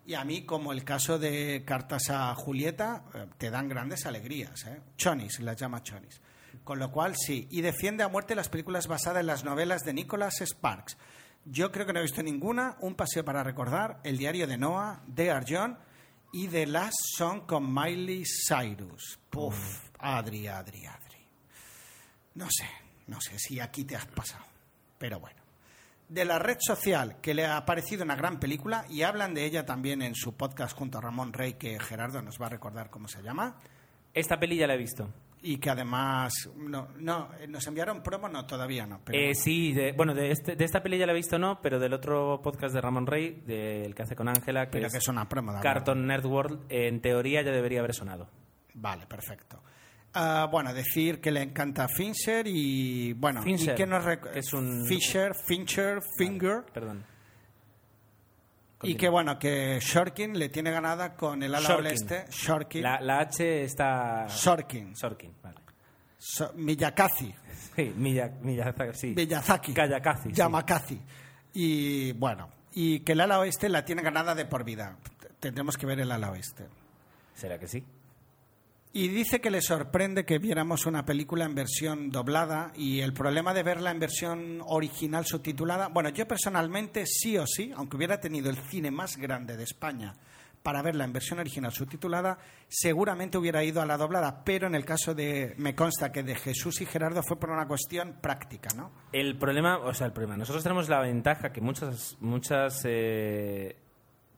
y a mí, como el caso de Cartas a Julieta, eh, te dan grandes alegrías. ¿eh? Chonis, las llama chonis. Con lo cual, sí. Y defiende a muerte las películas basadas en las novelas de Nicholas Sparks. Yo creo que no he visto ninguna. Un paseo para recordar, El diario de Noah, de Arjón y The Last Song con Miley Cyrus. Puf, Adri, Adri, Adri. No sé, no sé si aquí te has pasado. Pero bueno. De la red social, que le ha parecido una gran película, y hablan de ella también en su podcast junto a Ramón Rey, que Gerardo nos va a recordar cómo se llama. Esta peli ya la he visto. Y que además, no, no nos enviaron promo, no, todavía no. Pero Eh, sí, de- bueno, de, este- de esta peli ya la he visto, no, pero del otro podcast de Ramón Rey, del que hace con Ángela, que Pero es que es una promo, de Cartoon Nerd World, en teoría ya debería haber sonado. Vale, perfecto. Ah, bueno, decir que le encanta Fincher y bueno, Fincher, y que nos que es un- Fisher, Fincher, Finger Perdón. y que bueno, que Shorkin le tiene ganada con el ala Shorkin. oeste, Shorkin, La, la H está... Sorkin. Sorkin, vale. So- Miyakazi, Sí, Miya, Miyazaki, sí. Miyazaki, Kayakazi, sí. Yamakasi. Y bueno, y que el ala oeste la tiene ganada de por vida. Tendremos que ver el ala oeste. ¿Será que sí? Y dice que le sorprende que viéramos una película en versión doblada y el problema de verla en versión original subtitulada, bueno, yo personalmente sí o sí, aunque hubiera tenido el cine más grande de España para verla en versión original subtitulada, seguramente hubiera ido a la doblada, pero en el caso de, me consta que de Jesús y Gerardo fue por una cuestión práctica, ¿no? El problema, o sea, el problema, nosotros tenemos la ventaja que muchas, muchas, eh,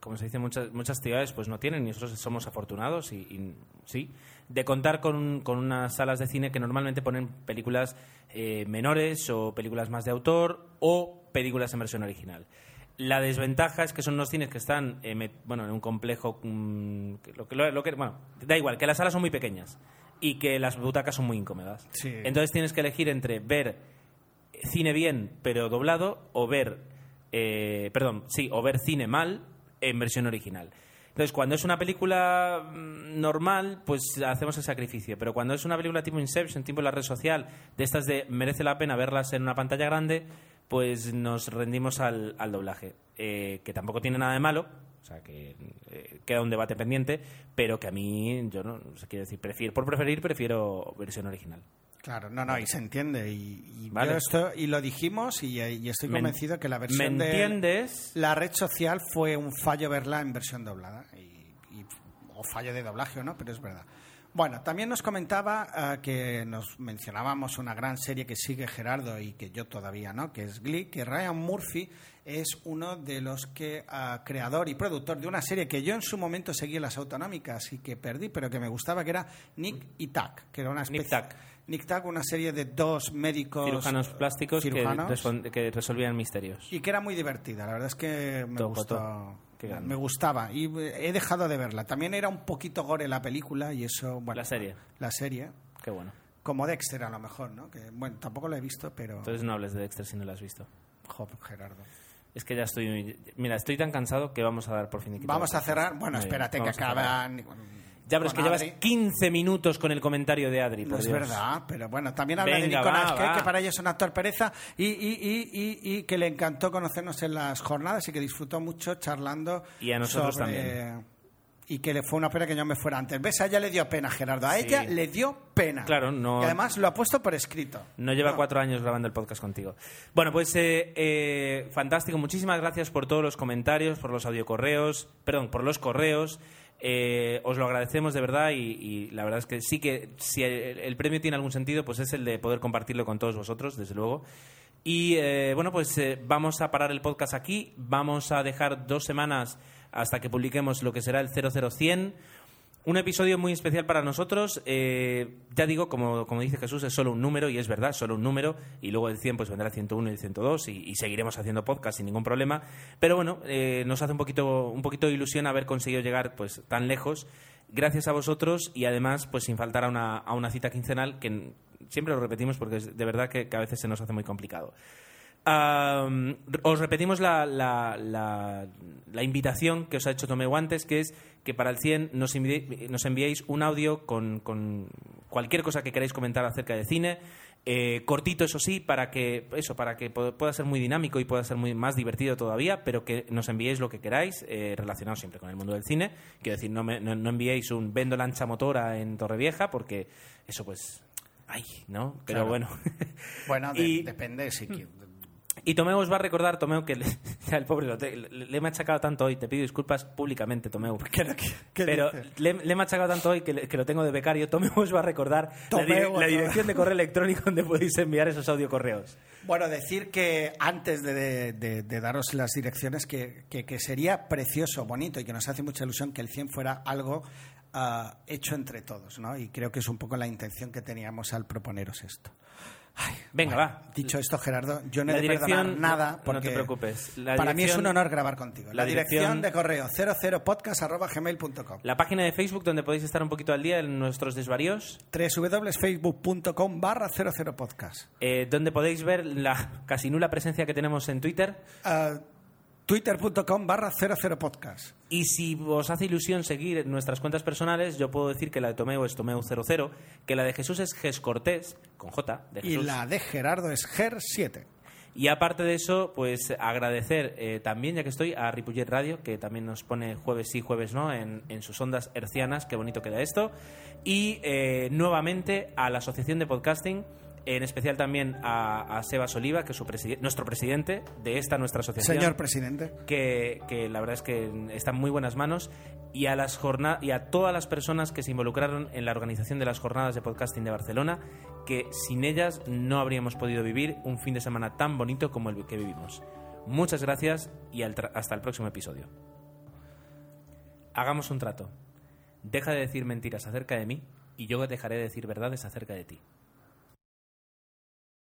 como se dice, muchas, muchas ciudades pues no tienen y nosotros somos afortunados y, y sí, de contar con, con unas salas de cine que normalmente ponen películas eh, menores o películas más de autor o películas en versión original. La desventaja es que son unos cines que están eh, bueno, en un complejo. mm, que lo, que- lo- lo que- bueno, da igual, que las salas son muy pequeñas y que las butacas son muy incómodas. Sí. Entonces tienes que elegir entre ver cine bien pero doblado o ver. eh, perdón, sí, o ver cine mal en versión original. Entonces, cuando es una película mm, normal, pues hacemos el sacrificio. Pero cuando es una película tipo Inception, tipo la red social, de estas de merece la pena verlas en una pantalla grande, pues nos rendimos al, al doblaje. Eh, que tampoco tiene nada de malo, o sea, que eh, queda un debate pendiente, pero que a mí, yo no, o quiero decir, prefiero, por preferir, prefiero versión original. Claro, no, no, y se entiende. Y, y Vale. yo esto- y lo dijimos y, y estoy Me- convencido que la versión ¿me de entiendes? la red social fue un fallo verla en versión doblada. Y, o fallo de doblaje o no, pero es verdad. Bueno, también nos comentaba ah, que nos mencionábamos una gran serie que sigue Gerardo y que yo todavía no, que es Glee, que Ryan Murphy es uno de los que ah, creador y productor de una serie que yo en su momento seguí en las autonómicas y que perdí, pero que me gustaba, que era Nick y Tack, que era una especie Nick Tack, una serie de dos médicos Cirujanos plásticos que, cirujanos, respon- que resolvían misterios. y que era muy divertida. La verdad es que me gustó. Me gustaba y he dejado de verla. También era un poquito gore la película y eso, bueno, La serie. la serie, Qué bueno. como Dexter a lo mejor, ¿no? Que bueno, tampoco la he visto, pero Entonces no hables de Dexter si no lo has visto. Joder, Gerardo. Es que ya estoy... Mira, estoy tan cansado que vamos a dar por fin Vamos a cerrar. Bueno, espérate que acaban Ya, pero es que llevas Adri. 15 minutos con el comentario de Adri, No por es verdad, pero bueno, también habla de Nicolás va, Cage, va. que para ella es un actor pereza y, y, y, y, y que le encantó conocernos en las jornadas y que disfrutó mucho charlando. Y a nosotros sobre- también. Y que le fue una pena que yo me fuera antes. ¿Ves? A ella le dio pena, Gerardo. A Sí. ella le dio pena. Claro, no- Y además lo ha puesto por escrito. No lleva cuatro años grabando el podcast contigo. Bueno, pues eh, eh, fantástico. Muchísimas gracias por todos los comentarios, por los audiocorreos, perdón, por los correos. Eh, os lo agradecemos de verdad y, la verdad es que sí que si el, el premio tiene algún sentido, pues es el de poder compartirlo con todos vosotros, desde luego. Y eh, bueno, pues eh, vamos a parar el podcast aquí. Vamos a dejar dos semanas hasta que publiquemos lo que será el 00100. Un episodio muy especial para nosotros. eh, ya digo, como, como dice Jesús, es solo un número y es verdad, solo un número. Y luego el 100 pues vendrá el 101 y el 102 y, y seguiremos haciendo podcast sin ningún problema. Pero bueno, eh, nos hace un poquito, un poquito de ilusión haber conseguido llegar pues tan lejos. Gracias a vosotros y además pues sin faltar a una, a una cita quincenal que siempre lo repetimos porque es de verdad que, a veces se nos hace muy complicado. Os repetimos la, la- la- la invitación que os ha hecho Tomeu antes, que es que para el 100 nos, nos enviéis un audio con, con cualquier cosa que queráis comentar acerca de cine, eh, cortito eso sí, para que eso para que pueda ser muy dinámico y pueda ser muy más divertido todavía, pero que nos enviéis lo que queráis eh, relacionado siempre con el mundo del cine. Quiero decir, no, me- no, no enviéis un vendo lancha motora en Torrevieja, porque eso pues... Ay, ¿no? Pero Claro. bueno. Bueno, de- Y- depende si Y Tomeu os va a recordar, Tomeu, que le- el pobre lo te- le, le he machacado tanto hoy. Te pido disculpas públicamente, Tomeu. qué Pero le, le he machacado tanto hoy que, le- que lo tengo de becario. Tomeu os va a recordar la, dire- dirección de correo electrónico donde podéis enviar esos audio correos. Bueno, decir que antes de, de- de- de daros las direcciones, que, que- que sería precioso, bonito y que nos hace mucha ilusión que el 100 fuera algo ah, hecho entre todos, ¿no? Y creo que es un poco la intención que teníamos al proponeros esto. Venga, va. Dicho esto, Gerardo, yo no La he de perdonar nada no- no porque te preocupes. La para mí es un honor grabar contigo. La, la dirección, dirección- de correo 00podcast@gmail.com. La página de Facebook donde podéis estar un poquito al día en nuestros desvaríos. www.facebook.com barra 00podcast. eh, donde podéis ver la casi nula presencia que tenemos en Twitter. Ah, Twitter.com barra 00podcast. Y si os hace ilusión seguir nuestras cuentas personales, yo puedo decir que la de Tomeu es Tomeu00, que la de Jesús es Ges Cortés, con J, de Y Jesús. la de Gerardo es Ger7. Y aparte de eso, pues agradecer eh, también, ya que estoy, a Ripollet Radio, que también nos pone jueves sí, jueves no, en, en sus ondas hercianas, qué bonito queda esto. Y eh, nuevamente a la Asociación de Podcasting, en especial también a, a Sebas Oliva, que es su preside- nuestro presidente de esta nuestra asociación. Señor presidente. que, que la verdad es que está en muy buenas manos y a las y a todas las personas que se involucraron en la organización de las jornadas de podcasting de Barcelona que sin ellas no habríamos podido vivir un fin de semana tan bonito como el que vivimos. Muchas gracias y hasta el próximo episodio. Hagamos un trato. Deja de decir mentiras acerca de mí y yo dejaré de decir verdades acerca de ti.